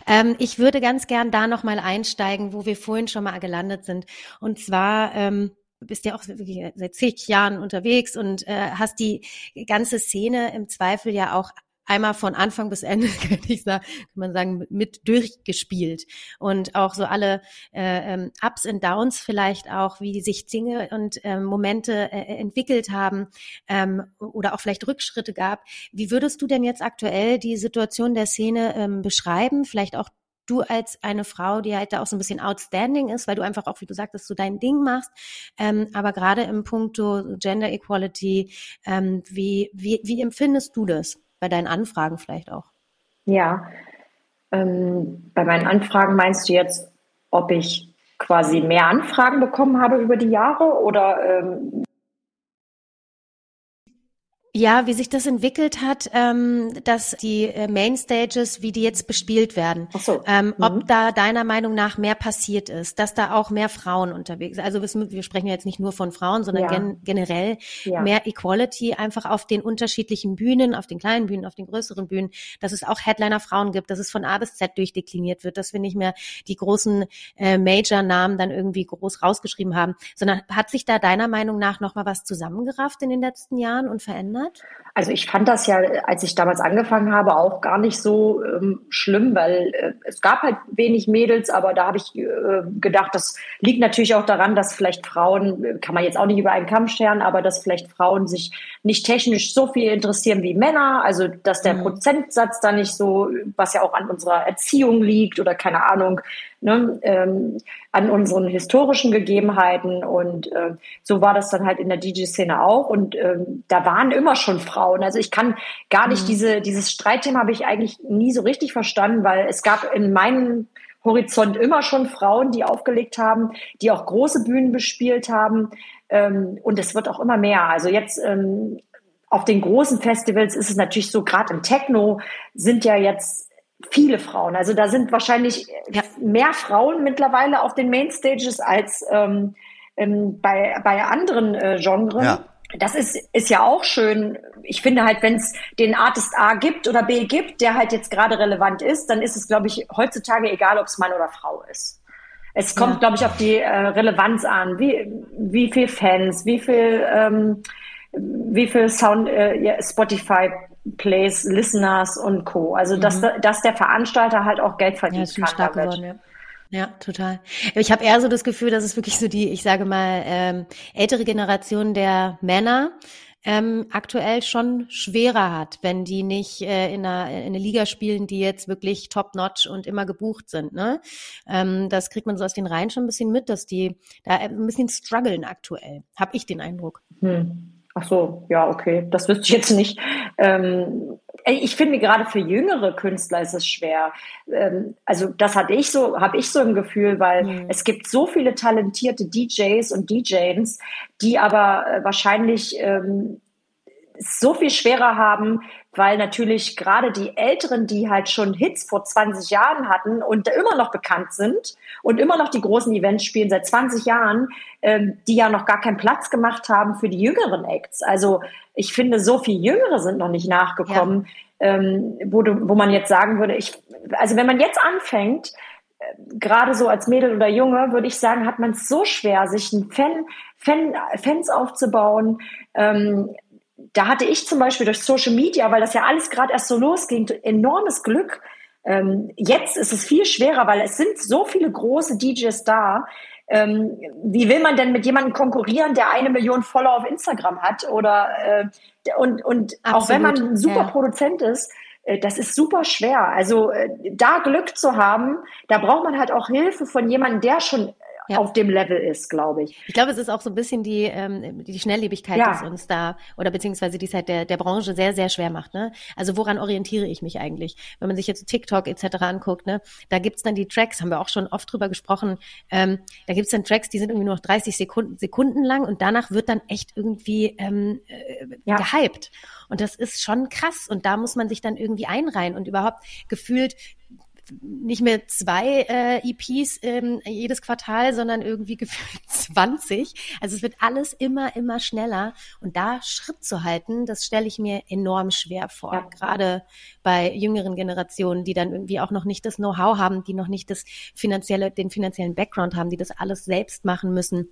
B: Ähm, ich würde ganz gern da noch mal einsteigen, wo wir vorhin schon mal gelandet sind. Und zwar ähm, bist ja auch seit zig Jahren unterwegs und äh, hast die ganze Szene im Zweifel ja auch einmal von Anfang bis Ende, kann ich sagen, kann man sagen, mit durchgespielt. Und auch so alle äh, ähm, Ups und Downs vielleicht auch, wie sich Dinge und ähm, Momente äh, entwickelt haben ähm, oder auch vielleicht Rückschritte gab. Wie würdest du denn jetzt aktuell die Situation der Szene ähm, beschreiben? Vielleicht auch du als eine Frau, die halt da auch so ein bisschen outstanding ist, weil du einfach auch, wie du sagtest, so dein Ding machst. Ähm, aber gerade im Punkto Gender Equality, ähm, wie, wie, wie empfindest du das? bei deinen Anfragen vielleicht auch?
C: Ja, ähm, bei meinen Anfragen meinst du jetzt, ob ich quasi mehr Anfragen bekommen habe über die Jahre oder ähm,
B: ja, wie sich das entwickelt hat, ähm, dass die äh, Mainstages, wie die jetzt bespielt werden, Ach so. ähm, mhm. ob da deiner Meinung nach mehr passiert ist, dass da auch mehr Frauen unterwegs sind. Also wir, wir sprechen ja jetzt nicht nur von Frauen, sondern ja. gen generell ja. mehr Equality einfach auf den unterschiedlichen Bühnen, auf den kleinen Bühnen, auf den größeren Bühnen, dass es auch Headliner-Frauen gibt, dass es von A bis Z durchdekliniert wird, dass wir nicht mehr die großen äh, Major-Namen dann irgendwie groß rausgeschrieben haben, sondern hat sich da deiner Meinung nach nochmal was zusammengerafft in den letzten Jahren und verändert? Hat?
C: Also ich fand das ja, als ich damals angefangen habe, auch gar nicht so ähm, schlimm, weil äh, es gab halt wenig Mädels, aber da habe ich äh, gedacht, das liegt natürlich auch daran, dass vielleicht Frauen, äh, kann man jetzt auch nicht über einen Kamm scheren, aber dass vielleicht Frauen sich nicht technisch so viel interessieren wie Männer, also dass der mhm. Prozentsatz da nicht so, was ja auch an unserer Erziehung liegt oder keine Ahnung, ne, ähm, an unseren historischen Gegebenheiten. Und äh, so war das dann halt in der DJ-Szene auch. Und ähm, da waren immer schon Frauen. Also ich kann gar nicht mhm. diese, dieses Streitthema habe ich eigentlich nie so richtig verstanden, weil es gab in meinem Horizont immer schon Frauen, die aufgelegt haben, die auch große Bühnen bespielt haben. Ähm, und es wird auch immer mehr. Also jetzt ähm, auf den großen Festivals ist es natürlich so, gerade im Techno sind ja jetzt viele Frauen. Also da sind wahrscheinlich ja. mehr Frauen mittlerweile auf den Mainstages als ähm, ähm, bei, bei anderen äh, Genres. Ja. Das ist, ist ja auch schön. Ich finde halt, wenn es den Artist A gibt oder B gibt, der halt jetzt gerade relevant ist, dann ist es, glaube ich, heutzutage egal, ob es Mann oder Frau ist. Es kommt, ja. glaube ich, auf die äh, Relevanz an. Wie, wie viel Fans, wie viel, ähm, wie viel Sound, äh, Spotify Plays, Listeners und Co. Also dass, mhm. dass der Veranstalter halt auch Geld verdient ja, kann damit. Geworden, ja.
B: Ja, total. Ich habe eher so das Gefühl, dass es wirklich so die, ich sage mal, ähm, ältere Generation der Männer ähm, aktuell schon schwerer hat, wenn die nicht äh, in, einer, in einer Liga spielen, die jetzt wirklich top-notch und immer gebucht sind. Ne? Ähm, das kriegt man so aus den Reihen schon ein bisschen mit, dass die da ein bisschen strugglen aktuell, habe ich den Eindruck. Hm.
C: Ach so, ja, okay, das wüsste ich jetzt nicht. Ähm, ich finde gerade für jüngere Künstler ist es schwer. Ähm, also das hatte ich so, habe ich so ein Gefühl, weil mhm. es gibt so viele talentierte DJs und DJs, die aber äh, wahrscheinlich ähm, so viel schwerer haben, weil natürlich gerade die Älteren, die halt schon Hits vor 20 Jahren hatten und immer noch bekannt sind und immer noch die großen Events spielen seit 20 Jahren, ähm, die ja noch gar keinen Platz gemacht haben für die jüngeren Acts. Also ich finde, so viel Jüngere sind noch nicht nachgekommen, ja. ähm, wo, du, wo man jetzt sagen würde, ich, also wenn man jetzt anfängt, äh, gerade so als Mädel oder Junge, würde ich sagen, hat man es so schwer, sich ein Fan, Fan, Fans aufzubauen, ähm, da hatte ich zum Beispiel durch Social Media, weil das ja alles gerade erst so losging, enormes Glück. Ähm, jetzt ist es viel schwerer, weil es sind so viele große DJs da. Ähm, wie will man denn mit jemandem konkurrieren, der eine Million Follower auf Instagram hat? Oder äh, und, und auch wenn man ein super ja. Produzent ist, äh, das ist super schwer. Also äh, da Glück zu haben, da braucht man halt auch Hilfe von jemandem, der schon ja. auf dem Level ist, glaube ich.
B: Ich glaube, es ist auch so ein bisschen die, ähm, die Schnelllebigkeit, ja. die uns da, oder beziehungsweise die es halt der, der Branche sehr, sehr schwer macht. Ne? Also woran orientiere ich mich eigentlich? Wenn man sich jetzt TikTok etc. anguckt, ne, da gibt's dann die Tracks, haben wir auch schon oft drüber gesprochen, ähm, da gibt's dann Tracks, die sind irgendwie nur noch 30 Sekunden, Sekunden lang und danach wird dann echt irgendwie ähm, äh, ja. gehypt. Und das ist schon krass. Und da muss man sich dann irgendwie einreihen und überhaupt gefühlt nicht mehr zwei äh, EPs ähm, jedes Quartal, sondern irgendwie gefühlt 20. Also es wird alles immer, immer schneller. Und da Schritt zu halten, das stelle ich mir enorm schwer vor. Ja. Gerade bei jüngeren Generationen, die dann irgendwie auch noch nicht das Know-how haben, die noch nicht das finanzielle, den finanziellen Background haben, die das alles selbst machen müssen.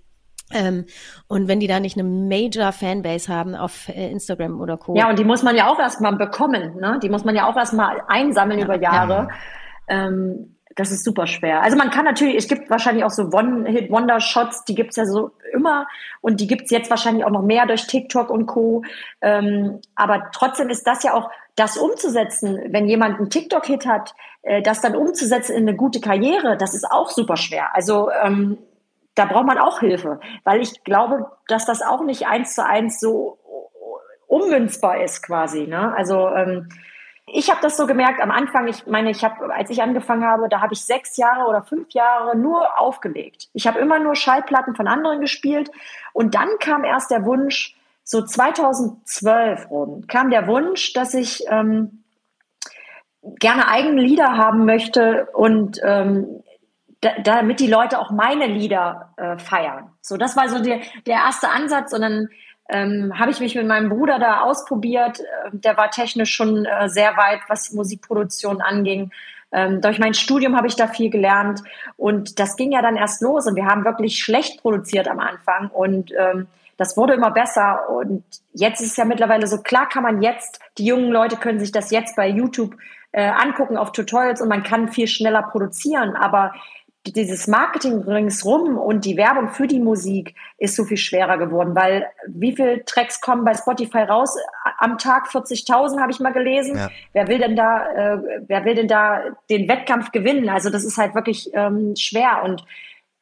B: Ähm, und wenn die da nicht eine Major Fanbase haben auf äh, Instagram oder Co.
C: Ja, und die muss man ja auch erstmal bekommen, ne? Die muss man ja auch erstmal einsammeln ja, über Jahre. Ja. Ähm, das ist super schwer. Also man kann natürlich, es gibt wahrscheinlich auch so One-Hit-Wonder-Shots, die gibt's ja so immer und die gibt's jetzt wahrscheinlich auch noch mehr durch TikTok und Co. Ähm, aber trotzdem ist das ja auch das umzusetzen, wenn jemand einen TikTok-Hit hat, äh, das dann umzusetzen in eine gute Karriere, das ist auch super schwer. Also ähm, da braucht man auch Hilfe, weil ich glaube, dass das auch nicht eins zu eins so ummünzbar ist quasi. Ne? Also ähm, ich habe das so gemerkt am Anfang. Ich meine, ich habe, als ich angefangen habe, da habe ich sechs Jahre oder fünf Jahre nur aufgelegt. Ich habe immer nur Schallplatten von anderen gespielt und dann kam erst der Wunsch, so 2012 rum, kam der Wunsch, dass ich ähm, gerne eigene Lieder haben möchte und ähm, damit die Leute auch meine Lieder äh, feiern. So, das war so der, der erste Ansatz und dann ähm, habe ich mich mit meinem Bruder da ausprobiert. Äh, der war technisch schon äh, sehr weit, was Musikproduktion anging. Ähm, durch mein Studium habe ich da viel gelernt und das ging ja dann erst los und wir haben wirklich schlecht produziert am Anfang und ähm, das wurde immer besser und jetzt ist es ja mittlerweile so klar kann man jetzt, die jungen Leute können sich das jetzt bei YouTube äh, angucken auf Tutorials und man kann viel schneller produzieren, aber dieses Marketing ringsrum und die Werbung für die Musik ist so viel schwerer geworden, weil wie viele Tracks kommen bei Spotify raus am Tag? 40.000 habe ich mal gelesen. Ja. Wer will denn da, äh, wer will denn da den Wettkampf gewinnen? Also das ist halt wirklich ähm, schwer und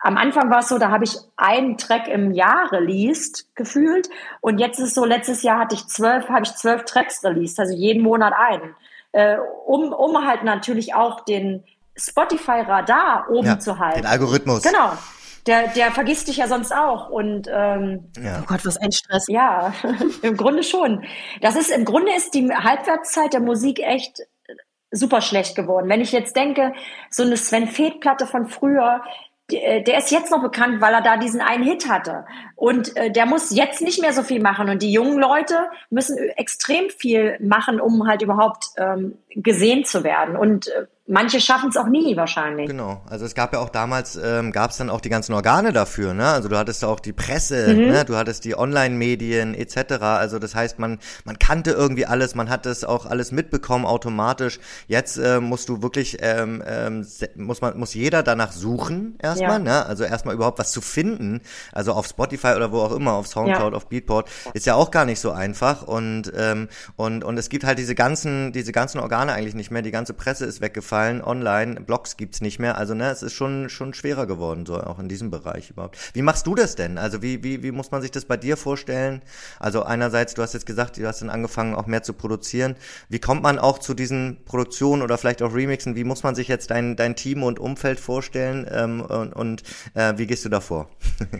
C: am Anfang war es so, da habe ich einen Track im Jahr released, gefühlt. Und jetzt ist es so, letztes Jahr hatte ich zwölf, habe ich zwölf Tracks released, also jeden Monat einen. Äh, um, um halt natürlich auch den, Spotify-Radar oben ja, zu halten.
A: Den Algorithmus.
C: Genau. Der, der vergisst dich ja sonst auch. Und ähm,
B: ja. oh Gott, was ein Stress.
C: Ja, im Grunde schon. Das ist im Grunde ist die Halbwertszeit der Musik echt super schlecht geworden. Wenn ich jetzt denke, so eine Sven Feth Platte von früher, äh, der ist jetzt noch bekannt, weil er da diesen einen Hit hatte. Und äh, der muss jetzt nicht mehr so viel machen. Und die jungen Leute müssen extrem viel machen, um halt überhaupt ähm, gesehen zu werden. Und äh, manche schaffen es auch nie wahrscheinlich.
A: Genau, also es gab ja auch damals, ähm, gab es dann auch die ganzen Organe dafür, ne? Also du hattest ja auch die Presse, mhm. ne? du hattest die Online-Medien etc. Also das heißt, man, man kannte irgendwie alles, man hat das auch alles mitbekommen automatisch. Jetzt äh, musst du wirklich, ähm, ähm, muss man, muss jeder danach suchen erstmal, ja. ne? Also erstmal überhaupt was zu finden. Also auf Spotify oder wo auch immer, auf Soundcloud, ja. auf Beatport, ist ja auch gar nicht so einfach. Und, ähm, und, und es gibt halt diese ganzen, diese ganzen Organe eigentlich nicht mehr, die ganze Presse ist weggefallen weggefallen, online, Blogs gibt's nicht mehr. Also ne, es ist schon schon schwerer geworden, so auch in diesem Bereich überhaupt. Wie machst du das denn? Also wie wie wie muss man sich das bei dir vorstellen? Also einerseits, du hast jetzt gesagt, du hast dann angefangen auch mehr zu produzieren. Wie kommt man auch zu diesen Produktionen oder vielleicht auch Remixen? Wie muss man sich jetzt dein dein Team und Umfeld vorstellen ähm, und, und äh, wie gehst du da vor?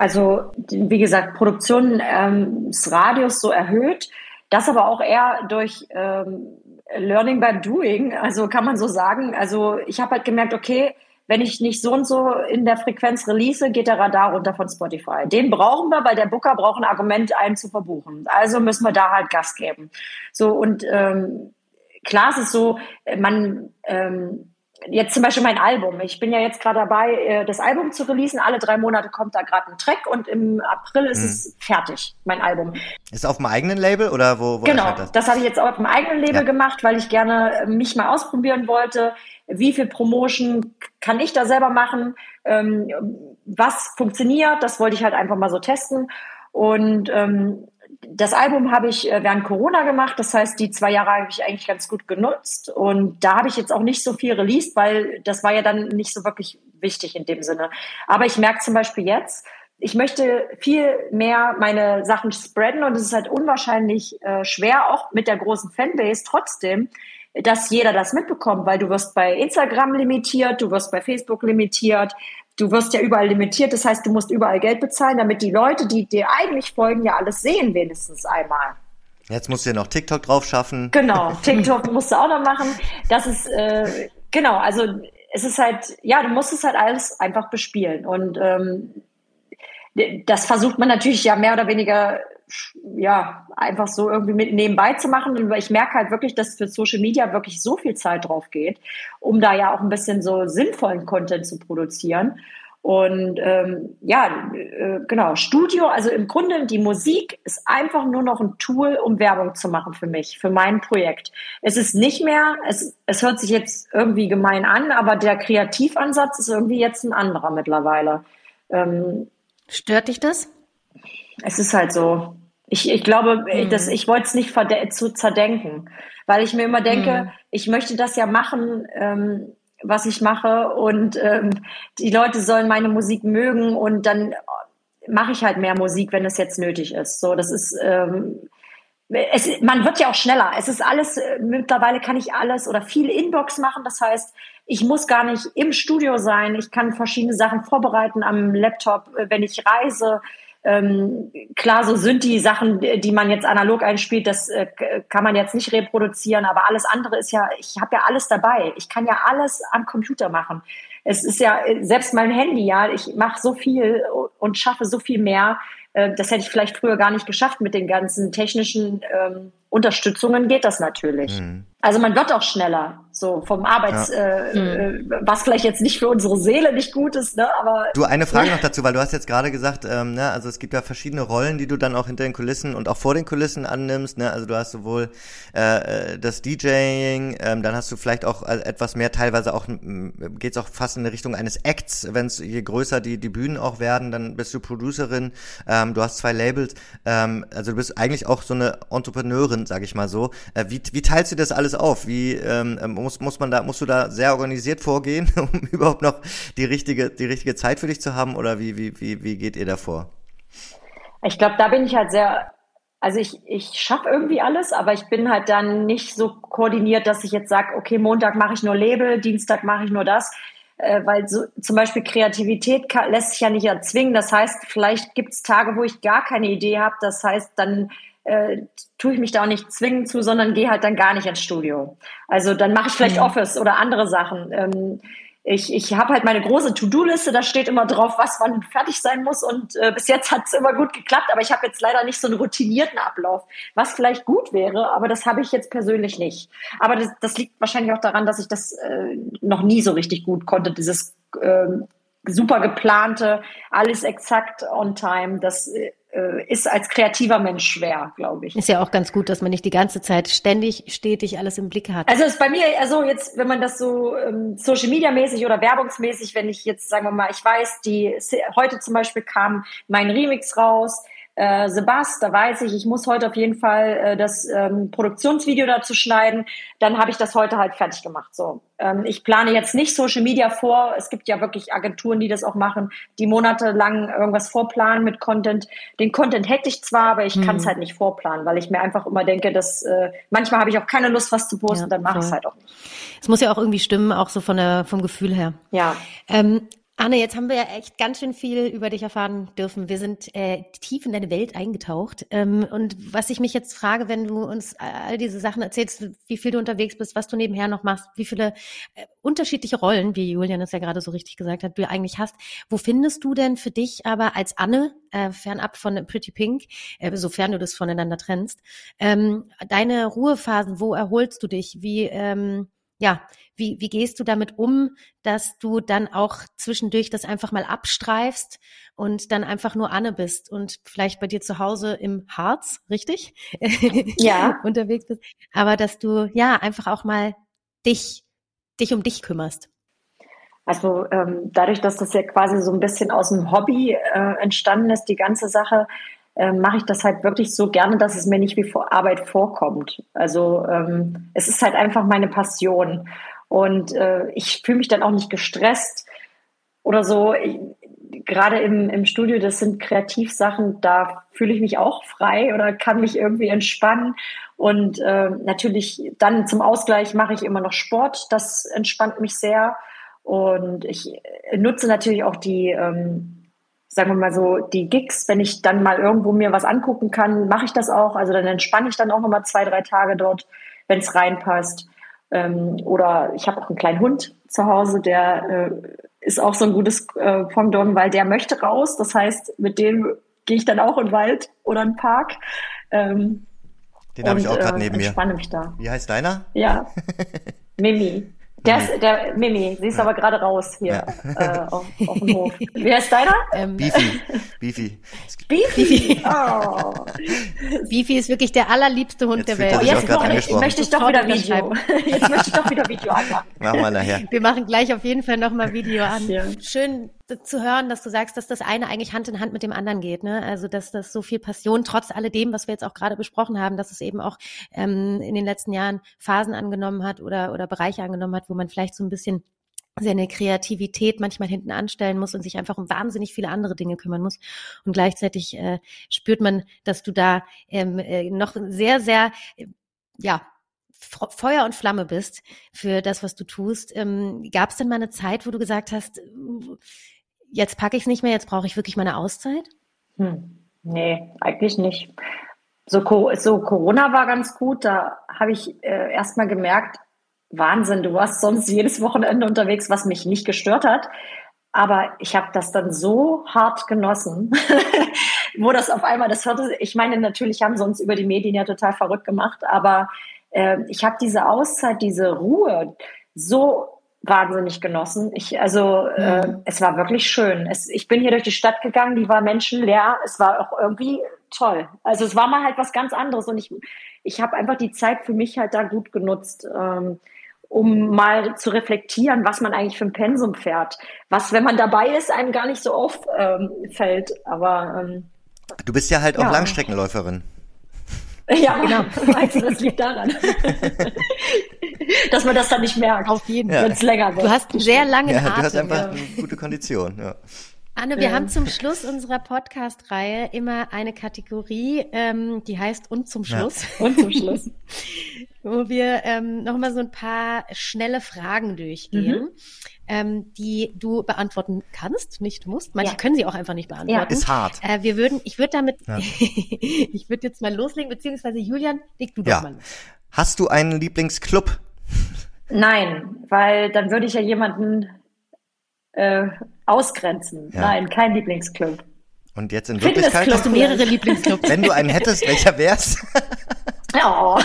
C: Also wie gesagt, Produktion ähm, des so erhöht, das aber auch eher durch ähm, Learning by Doing, also kann man so sagen. Also ich habe halt gemerkt, okay, wenn ich nicht so und so in der Frequenz release, geht der Radar runter von Spotify. Den brauchen wir, weil der Booker braucht ein Argument, einen zu verbuchen. Also müssen wir da halt Gas geben. So und ähm, klar ist es so, man ähm, jetzt zum Beispiel mein Album. Ich bin ja jetzt gerade dabei, äh, das Album zu releasen. Alle drei Monate kommt da gerade ein Track und im April ist mhm. es fertig, mein Album.
A: Ist auf dem eigenen Label oder wo? wo
C: genau, das, das habe ich jetzt auch auf dem eigenen Label ja. gemacht, weil ich gerne mich mal ausprobieren wollte. Wie viel Promotion kann ich da selber machen? Ähm, was funktioniert? Das wollte ich halt einfach mal so testen. Und ähm, das Album habe ich äh, während Corona gemacht. Das heißt, die zwei Jahre habe ich eigentlich ganz gut genutzt. Und da habe ich jetzt auch nicht so viel released, weil das war ja dann nicht so wirklich wichtig in dem Sinne. Aber ich merke zum Beispiel jetzt, ich möchte viel mehr meine Sachen spreaden und es ist halt unwahrscheinlich äh, schwer, auch mit der großen Fanbase trotzdem, dass jeder das mitbekommt, weil du wirst bei Instagram limitiert, du wirst bei Facebook limitiert, du wirst ja überall limitiert, das heißt, du musst überall Geld bezahlen, damit die Leute, die dir eigentlich folgen, ja alles sehen, wenigstens einmal.
A: Jetzt musst du ja noch TikTok drauf schaffen.
C: Genau, TikTok musst du auch noch machen. Das ist, äh, genau, also es ist halt, ja, du musst es halt alles einfach bespielen. Und ähm, das versucht man natürlich ja mehr oder weniger ja, einfach so irgendwie mit nebenbei zu machen. Und ich merke halt wirklich, dass für Social Media wirklich so viel Zeit drauf geht, um da ja auch ein bisschen so sinnvollen Content zu produzieren. Und ähm, ja, äh, genau, Studio, also im Grunde die Musik ist einfach nur noch ein Tool, um Werbung zu machen für mich, für mein Projekt. Es ist nicht mehr, es, es hört sich jetzt irgendwie gemein an, aber der Kreativansatz ist irgendwie jetzt ein anderer mittlerweile. Ähm,
B: Stört dich das?
C: Es ist halt so. Ich, ich glaube, mhm. das, ich wollte es nicht zu zerdenken, weil ich mir immer denke, mhm. ich möchte das ja machen, ähm, was ich mache und ähm, die Leute sollen meine Musik mögen und dann mache ich halt mehr Musik, wenn es jetzt nötig ist. So, das ist ähm, es, man wird ja auch schneller. Es ist alles, äh, mittlerweile kann ich alles oder viel Inbox machen. Das heißt, ich muss gar nicht im Studio sein. Ich kann verschiedene Sachen vorbereiten am Laptop, äh, wenn ich reise. Ähm, klar, so sind die Sachen, die man jetzt analog einspielt, das äh, kann man jetzt nicht reproduzieren, aber alles andere ist ja, ich habe ja alles dabei. Ich kann ja alles am Computer machen. Es ist ja selbst mein Handy, ja, ich mache so viel und schaffe so viel mehr. Äh, das hätte ich vielleicht früher gar nicht geschafft mit den ganzen technischen ähm, Unterstützungen geht das natürlich. Mhm. Also man wird auch schneller, so vom Arbeits, ja. äh, mhm. was vielleicht jetzt nicht für unsere Seele nicht gut ist, ne? Aber
A: du eine Frage noch dazu, weil du hast jetzt gerade gesagt, ähm, ne, also es gibt ja verschiedene Rollen, die du dann auch hinter den Kulissen und auch vor den Kulissen annimmst, ne? Also du hast sowohl äh, äh das DJing, ähm, dann hast du vielleicht auch äh, etwas mehr, teilweise auch geht es auch fast in die Richtung eines Acts, wenn es je größer die die Bühnen auch werden, dann bist du Producerin, ähm, du hast zwei Labels, ähm, also du bist eigentlich auch so eine Entrepreneurin, sage ich mal so. Äh, wie, wie teilst du das alles auf? Wie ähm, ähm, muss, muss man da, musst du da sehr organisiert vorgehen, um überhaupt noch die richtige, die richtige Zeit für dich zu haben? Oder wie, wie, wie, wie geht ihr davor?
C: Ich glaube, da bin ich halt sehr, also ich, ich schaffe irgendwie alles, aber ich bin halt dann nicht so koordiniert, dass ich jetzt sage, okay, Montag mache ich nur Label, Dienstag mache ich nur das. Äh, weil so, zum Beispiel Kreativität kann, lässt sich ja nicht erzwingen. Das heißt, vielleicht gibt es Tage, wo ich gar keine Idee habe. Das heißt, dann äh, tue ich mich da auch nicht zwingen zu, sondern gehe halt dann gar nicht ins Studio. Also dann mache ich vielleicht mhm. Office oder andere Sachen. Ähm, ich, ich habe halt meine große To-Do-Liste, da steht immer drauf, was wann fertig sein muss. Und äh, bis jetzt hat es immer gut geklappt, aber ich habe jetzt leider nicht so einen routinierten Ablauf, was vielleicht gut wäre, aber das habe ich jetzt persönlich nicht. Aber das, das liegt wahrscheinlich auch daran, dass ich das äh, noch nie so richtig gut konnte, dieses äh, super geplante, alles exakt on time. Das äh, ist als kreativer Mensch schwer, glaube ich.
B: Ist ja auch ganz gut, dass man nicht die ganze Zeit ständig, stetig alles im Blick hat.
C: Also ist bei mir, also jetzt, wenn man das so ähm, Social Media mäßig oder werbungsmäßig, wenn ich jetzt, sagen wir mal, ich weiß, die heute zum Beispiel kam mein Remix raus, äh, Sebast, da weiß ich, ich muss heute auf jeden Fall äh, das ähm, Produktionsvideo dazu schneiden, dann habe ich das heute halt fertig gemacht. So, ähm, ich plane jetzt nicht Social Media vor. Es gibt ja wirklich Agenturen, die das auch machen, die monatelang irgendwas vorplanen mit Content. Den Content hätte ich zwar, aber ich mhm. kann es halt nicht vorplanen, weil ich mir einfach immer denke, dass äh, manchmal habe ich auch keine Lust, was zu posten, ja, dann mache ich es halt auch nicht.
B: Es muss ja auch irgendwie stimmen, auch so von der vom Gefühl her.
C: Ja.
B: Ähm, Anne, jetzt haben wir ja echt ganz schön viel über dich erfahren dürfen. Wir sind äh, tief in deine Welt eingetaucht. Ähm, und was ich mich jetzt frage, wenn du uns all diese Sachen erzählst, wie viel du unterwegs bist, was du nebenher noch machst, wie viele äh, unterschiedliche Rollen, wie Julian es ja gerade so richtig gesagt hat, du eigentlich hast. Wo findest du denn für dich aber als Anne, äh, fernab von Pretty Pink, äh, sofern du das voneinander trennst, ähm, deine Ruhephasen, wo erholst du dich? Wie ähm, ja, wie, wie gehst du damit um, dass du dann auch zwischendurch das einfach mal abstreifst und dann einfach nur Anne bist und vielleicht bei dir zu Hause im Harz, richtig?
C: Ja.
B: unterwegs bist. Aber dass du ja einfach auch mal dich, dich um dich kümmerst.
C: Also ähm, dadurch, dass das ja quasi so ein bisschen aus dem Hobby äh, entstanden ist, die ganze Sache, äh, mache ich das halt wirklich so gerne, dass es mir nicht wie vor Arbeit vorkommt. Also ähm, es ist halt einfach meine Passion. Und äh, ich fühle mich dann auch nicht gestresst oder so. Ich, gerade im, im Studio, das sind Kreativsachen, da fühle ich mich auch frei oder kann mich irgendwie entspannen. Und äh, natürlich dann zum Ausgleich mache ich immer noch Sport. Das entspannt mich sehr. Und ich nutze natürlich auch die ähm, sagen wir mal so, die Gigs, wenn ich dann mal irgendwo mir was angucken kann, mache ich das auch. Also dann entspanne ich dann auch nochmal zwei, drei Tage dort, wenn es reinpasst. Ähm, oder ich habe auch einen kleinen Hund zu Hause, der äh, ist auch so ein gutes äh, Pendant, weil der möchte raus. Das heißt, mit dem gehe ich dann auch in den Wald oder in den Park. Ähm,
A: den habe ich auch gerade äh, neben mir.
C: mich da.
A: Wie heißt deiner?
C: Ja, Mimi. Der ist, der, Mimi, sie ist ja. aber gerade raus hier ja. äh, auf, auf, dem Hof. Wie heißt deiner?
A: Ähm, Beefy. Beefy.
B: Beefy. Oh. Beefy ist wirklich der allerliebste Hund
A: Jetzt
B: der Welt.
C: Oh, jetzt brauche möchte ich doch wieder Video. Jetzt möchte ich doch wieder Video anmachen.
A: Machen wir nachher.
B: Wir machen gleich auf jeden Fall nochmal Video an. Ja. Schön zu hören, dass du sagst, dass das eine eigentlich Hand in Hand mit dem anderen geht. Ne? Also dass das so viel Passion, trotz alledem, was wir jetzt auch gerade besprochen haben, dass es eben auch ähm, in den letzten Jahren Phasen angenommen hat oder, oder Bereiche angenommen hat, wo man vielleicht so ein bisschen seine Kreativität manchmal hinten anstellen muss und sich einfach um wahnsinnig viele andere Dinge kümmern muss. Und gleichzeitig äh, spürt man, dass du da ähm, äh, noch sehr, sehr, äh, ja, Feuer und Flamme bist für das, was du tust. Ähm, Gab es denn mal eine Zeit, wo du gesagt hast, jetzt packe ich es nicht mehr, jetzt brauche ich wirklich meine Auszeit?
C: Hm. Nee, eigentlich nicht. So, so Corona war ganz gut. Da habe ich äh, erst mal gemerkt, Wahnsinn, du warst sonst jedes Wochenende unterwegs, was mich nicht gestört hat. Aber ich habe das dann so hart genossen, wo das auf einmal, das hörte, ich meine, natürlich haben sie uns über die Medien ja total verrückt gemacht, aber äh, ich habe diese Auszeit, diese Ruhe so wahnsinnig genossen. Ich, also äh, mhm. es war wirklich schön. Es, ich bin hier durch die Stadt gegangen, die war menschenleer. Es war auch irgendwie toll. Also es war mal halt was ganz anderes und ich, ich habe einfach die Zeit für mich halt da gut genutzt. Ähm, um mal zu reflektieren, was man eigentlich für ein Pensum fährt. Was, wenn man dabei ist, einem gar nicht so auffällt. Ähm, Aber ähm,
A: du bist ja halt auch ja. Langstreckenläuferin.
C: Ja, genau. Meinst du, das liegt daran? Dass man das dann nicht merkt.
B: Auf jeden Fall.
C: Wenn es länger
B: wird. Du hast einen sehr langen ja, Atem.
A: Du hast einfach ja. eine gute Kondition, ja.
B: Anne, wir ja. haben zum Schluss unserer Podcast-Reihe immer eine Kategorie, ähm, die heißt Und zum Schluss.
C: Ja. Und zum Schluss.
B: Wo wir ähm, nochmal so ein paar schnelle Fragen durchgehen, mhm. ähm, die du beantworten kannst, nicht musst. Manche ja. können sie auch einfach nicht beantworten. Ja.
A: Ist hart.
B: Äh, wir würden, ich würde damit, ich würde jetzt mal loslegen, beziehungsweise Julian, leg du doch mal los.
A: Hast du einen Lieblingsclub?
C: Nein, weil dann würde ich ja jemanden äh, ausgrenzen. Ja. Nein, kein Lieblingsclub.
A: Und jetzt in Wirklichkeit
B: hast du mehrere Lieblingsclubs.
A: Wenn du einen hättest, welcher wär's?
C: oh.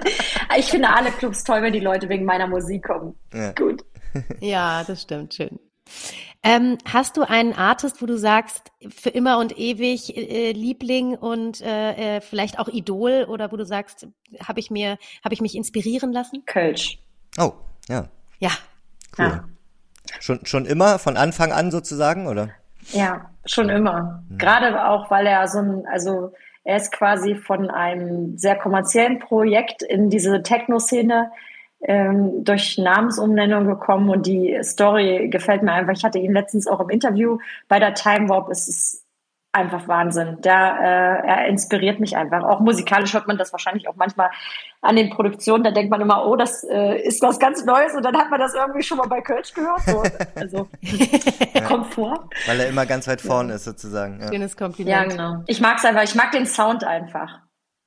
C: ich finde alle Clubs toll, wenn die Leute wegen meiner Musik kommen. Ja. Gut.
B: Ja, das stimmt, schön. Ähm, hast du einen Artist, wo du sagst, für immer und ewig äh, Liebling und äh, äh vielleicht auch Idol oder wo du sagst, habe ich mir, habe ich mich inspirieren lassen?
C: Kölsch.
A: Oh, ja.
B: Ja.
A: Cool. Ja. Schon, schon immer, von Anfang an sozusagen, oder?
C: Ja, schon immer. Mhm. Gerade auch, weil er so ein, also er ist quasi von einem sehr kommerziellen Projekt in diese Techno-Szene ähm, durch Namensumnennung gekommen und die Story gefällt mir einfach. Ich hatte ihn letztens auch im Interview bei der Time Warp. Es ist einfach Wahnsinn. Der, äh, er inspiriert mich einfach. Auch musikalisch hört man das wahrscheinlich auch manchmal an den Produktionen. Da denkt man immer, oh, das äh, ist was ganz Neues und dann hat man das irgendwie schon mal bei Kölsch gehört. So, also kommt vor.
A: Weil er immer ganz weit vorne ja. ist sozusagen.
B: Ja. Schönes Kompliment.
C: Ja, genau. Ich mag es einfach. Ich mag den Sound einfach.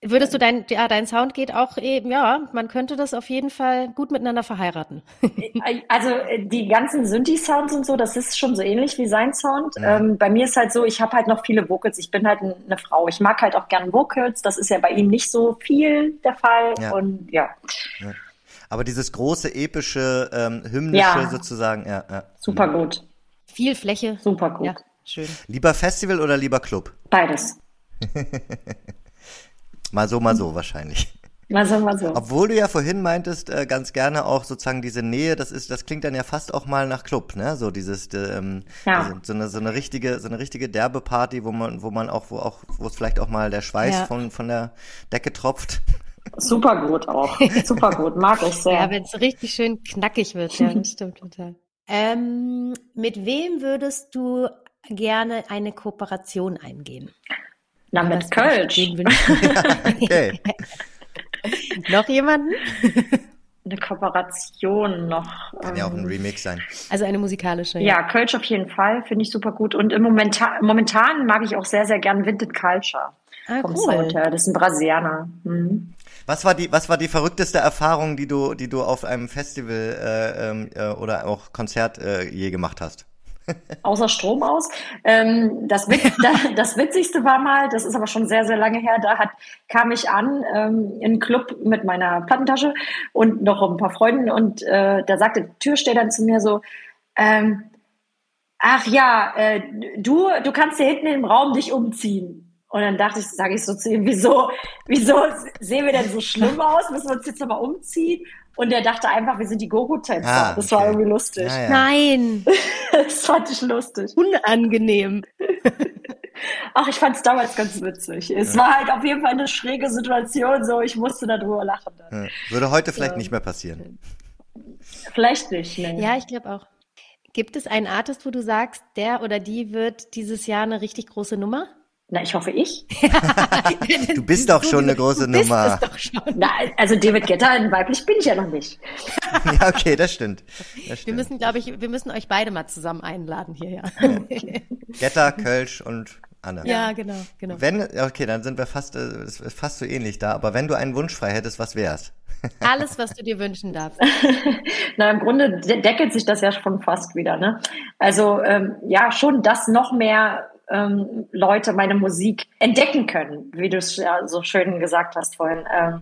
B: Würdest du dein, ja, dein Sound geht auch eben, ja, man könnte das auf jeden Fall gut miteinander verheiraten.
C: also äh, die ganzen Synthi-Sounds und so, das ist schon so ähnlich wie sein Sound. Ja. Ähm, bei mir ist halt so, ich habe halt noch viele Vocals. Ich bin halt eine Frau. Ich mag halt auch gern Vocals. Das ist ja bei ihm nicht so viel der Fall. Ja. Und ja. ja.
A: Aber dieses große, epische, ähm, hymnische sozusagen, ja, ja.
C: Super gut.
B: Viel Fläche.
C: Super gut. Ja,
B: schön.
A: Lieber Festival oder lieber Club?
C: Beides.
A: Mal so, mal so wahrscheinlich.
C: Mal so, mal so.
A: Obwohl du ja vorhin meintest, äh, ganz gerne auch sozusagen diese Nähe, das ist, das klingt dann ja fast auch mal nach Club, ne? So dieses, ähm, ja. also so eine so eine richtige, so eine richtige derbe Party, wo man, wo man auch, wo auch, wo es vielleicht auch mal der Schweiß ja. von von der Decke tropft.
C: Super gut auch, super gut, mag ich sehr.
B: Ja, wenn es richtig schön knackig wird, ja, das stimmt total. Ähm, mit wem würdest du gerne eine Kooperation eingehen?
C: Na, mit Kölsch. okay.
B: noch jemanden?
C: Eine Kooperation noch.
A: Kann ja auch ein ähm, Remix sein.
B: Also eine musikalische.
C: Ja, ja Kölsch auf jeden Fall, finde ich super gut. Und im Momentan, momentan mag ich auch sehr, sehr gern Vinted Culture. Ah, vom cool. Das ist ein Brasilianer. Mhm.
A: Was war die, was war die verrückteste Erfahrung, die du, die du auf einem Festival äh, ähm, äh, oder auch Konzert äh, je gemacht hast?
C: Außer Strom aus. Ähm, das, das, Witzigste war mal, das ist aber schon sehr, sehr lange her, da hat, kam ich an ähm, in einen Club mit meiner Plattentasche und noch ein paar Freunden und äh, da sagte der Türsteher dann zu mir so, ähm, ach ja, äh, du, du kannst hier hinten im Raum dich umziehen. Und dann dachte ich, sage ich so zu ihm, wieso, wieso sehen wir denn so schlimm aus? Müssen wir uns jetzt aber umziehen? Und er dachte einfach, wir sind die Gogo-Tänzer. Ah, das war irgendwie lustig.
B: Ja, ja. Nein.
C: das fand ich lustig.
B: Unangenehm.
C: Ach, ich fand es damals ganz witzig. Es ja. war halt auf jeden Fall eine schräge Situation, so ich musste darüber lachen. Dann.
A: Würde heute vielleicht nicht mehr passieren.
C: Vielleicht nicht, ne.
B: Ja, ich glaube auch. Gibt es einen Artist, wo du sagst, der oder die wird dieses Jahr eine richtig große Nummer?
C: Na, ich hoffe ich.
A: du bist doch schon eine große du Nummer.
C: Bist es doch schon. Na, also David Getter, weiblich bin ich ja noch nicht.
A: ja, okay, das stimmt.
B: das stimmt. Wir müssen, glaube ich, wir müssen euch beide mal zusammen einladen hier, ja.
A: Getter, Kölsch und Anne.
B: Ja, genau, genau.
A: Wenn, okay, dann sind wir fast, äh, fast so ähnlich da. Aber wenn du einen Wunsch frei hättest, was wär's?
B: Alles, was du dir wünschen darfst.
C: Na, im Grunde deckelt sich das ja schon fast wieder. Ne? Also ähm, ja, schon das noch mehr ähm, Leute meine Musik entdecken können, wie du es ja so schön gesagt hast vorhin. Ähm,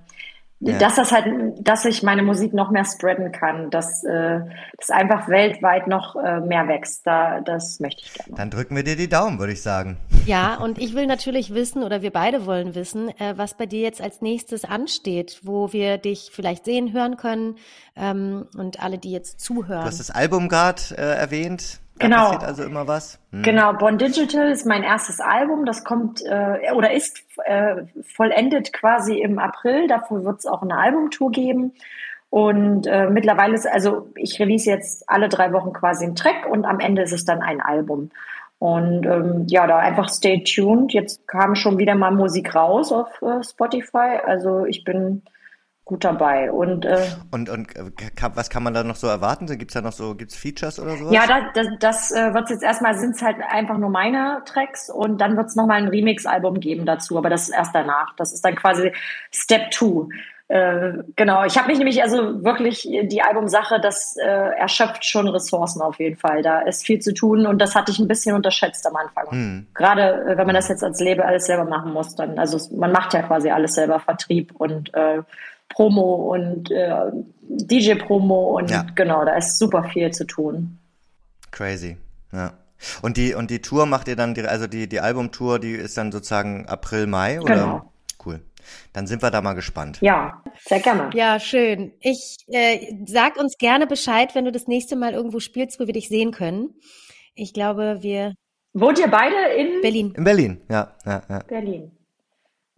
C: ja. Dass das halt, dass ich meine Musik noch mehr spreaden kann, dass äh, das einfach weltweit noch äh, mehr wächst. Da, das möchte ich gerne.
A: Dann drücken wir dir die Daumen, würde ich sagen.
B: Ja, und ich will natürlich wissen, oder wir beide wollen wissen, äh, was bei dir jetzt als nächstes ansteht, wo wir dich vielleicht sehen, hören können ähm, und alle, die jetzt zuhören. Du
A: hast das Album gerade äh, erwähnt.
C: Da genau.
A: passiert also immer was.
C: Hm. Genau, Born Digital ist mein erstes Album. Das kommt äh, oder ist äh, vollendet quasi im April. Dafür wird es auch eine Albumtour geben. Und äh, mittlerweile ist, also ich release jetzt alle drei Wochen quasi einen Track und am Ende ist es dann ein Album. Und ähm, ja, da einfach stay tuned. Jetzt kam schon wieder mal Musik raus auf äh, Spotify. Also ich bin gut dabei. Und, äh,
A: und, und äh, was kann man da noch so erwarten? Gibt es da noch so, gibt's Features oder so?
C: Ja, das, das, das äh, wird jetzt erstmal, sind es halt einfach nur meine Tracks und dann wird es nochmal ein Remix-Album geben dazu, aber das ist erst danach. Das ist dann quasi Step Two. Äh, genau, ich habe mich nämlich also wirklich die Albumsache, das äh, erschöpft schon Ressourcen auf jeden Fall. Da ist viel zu tun und das hatte ich ein bisschen unterschätzt am Anfang. Hm. Gerade äh, wenn man das jetzt als Label alles selber machen muss, dann also man macht ja quasi alles selber Vertrieb und äh, Promo und äh, DJ-Promo und ja. genau, da ist super viel zu tun.
A: Crazy, ja. Und die, und die Tour macht ihr dann, die, also die, die Albumtour, die ist dann sozusagen April, Mai, oder? Genau. Cool. Dann sind wir da mal gespannt.
C: Ja, sehr gerne.
B: Ja, schön. Ich äh, sag uns gerne Bescheid, wenn du das nächste Mal irgendwo spielst, wo wir dich sehen können. Ich glaube, wir.
C: Wohnt ihr beide in
B: Berlin?
A: In Berlin, ja. ja, ja.
C: Berlin.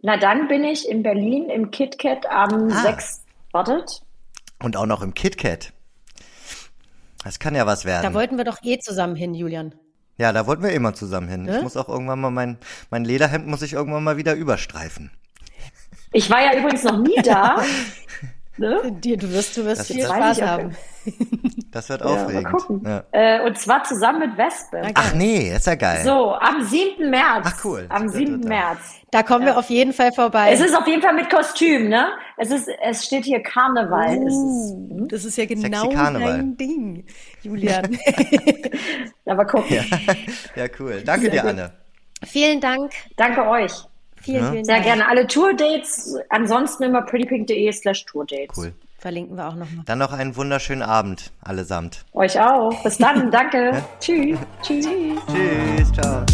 C: Na, dann bin ich in Berlin im KitKat am ah. 6. Wartet.
A: Und auch noch im KitKat. Das kann ja was werden.
B: Da wollten wir doch eh zusammen hin, Julian.
A: Ja, da wollten wir immer zusammen hin. Ne? Ich muss auch irgendwann mal mein, mein Lederhemd muss ich irgendwann mal wieder überstreifen.
C: Ich war ja übrigens noch nie da.
B: Ne? Du wirst, du wirst das viel Spaß haben.
A: Das wird aufregend. Ja, mal gucken. Ja.
C: Äh, und zwar zusammen mit Wespe.
A: Ach nee, ist ja geil.
C: So, am 7. März.
A: Ach cool.
C: Am 7. März.
B: Da kommen ja. wir auf jeden Fall vorbei.
C: Es ist auf jeden Fall mit Kostüm, ne? Es ist, es steht hier Karneval.
B: Uh, ist, hm? das ist ja genau dein Ding, Julian.
C: Aber gucken.
A: Ja. ja, cool. Danke Sehr dir, gut. Anne.
B: Vielen Dank.
C: Danke euch.
B: Vielen, ja. vielen
C: Sehr Dank. gerne. Alle Tourdates, ansonsten immer prettypink.de slash Tourdates.
A: Cool.
B: Verlinken wir auch nochmal.
A: Dann noch einen wunderschönen Abend allesamt.
C: Euch auch. Bis dann. Danke. Tschüss.
A: Tschüss. Tschüss. Ciao.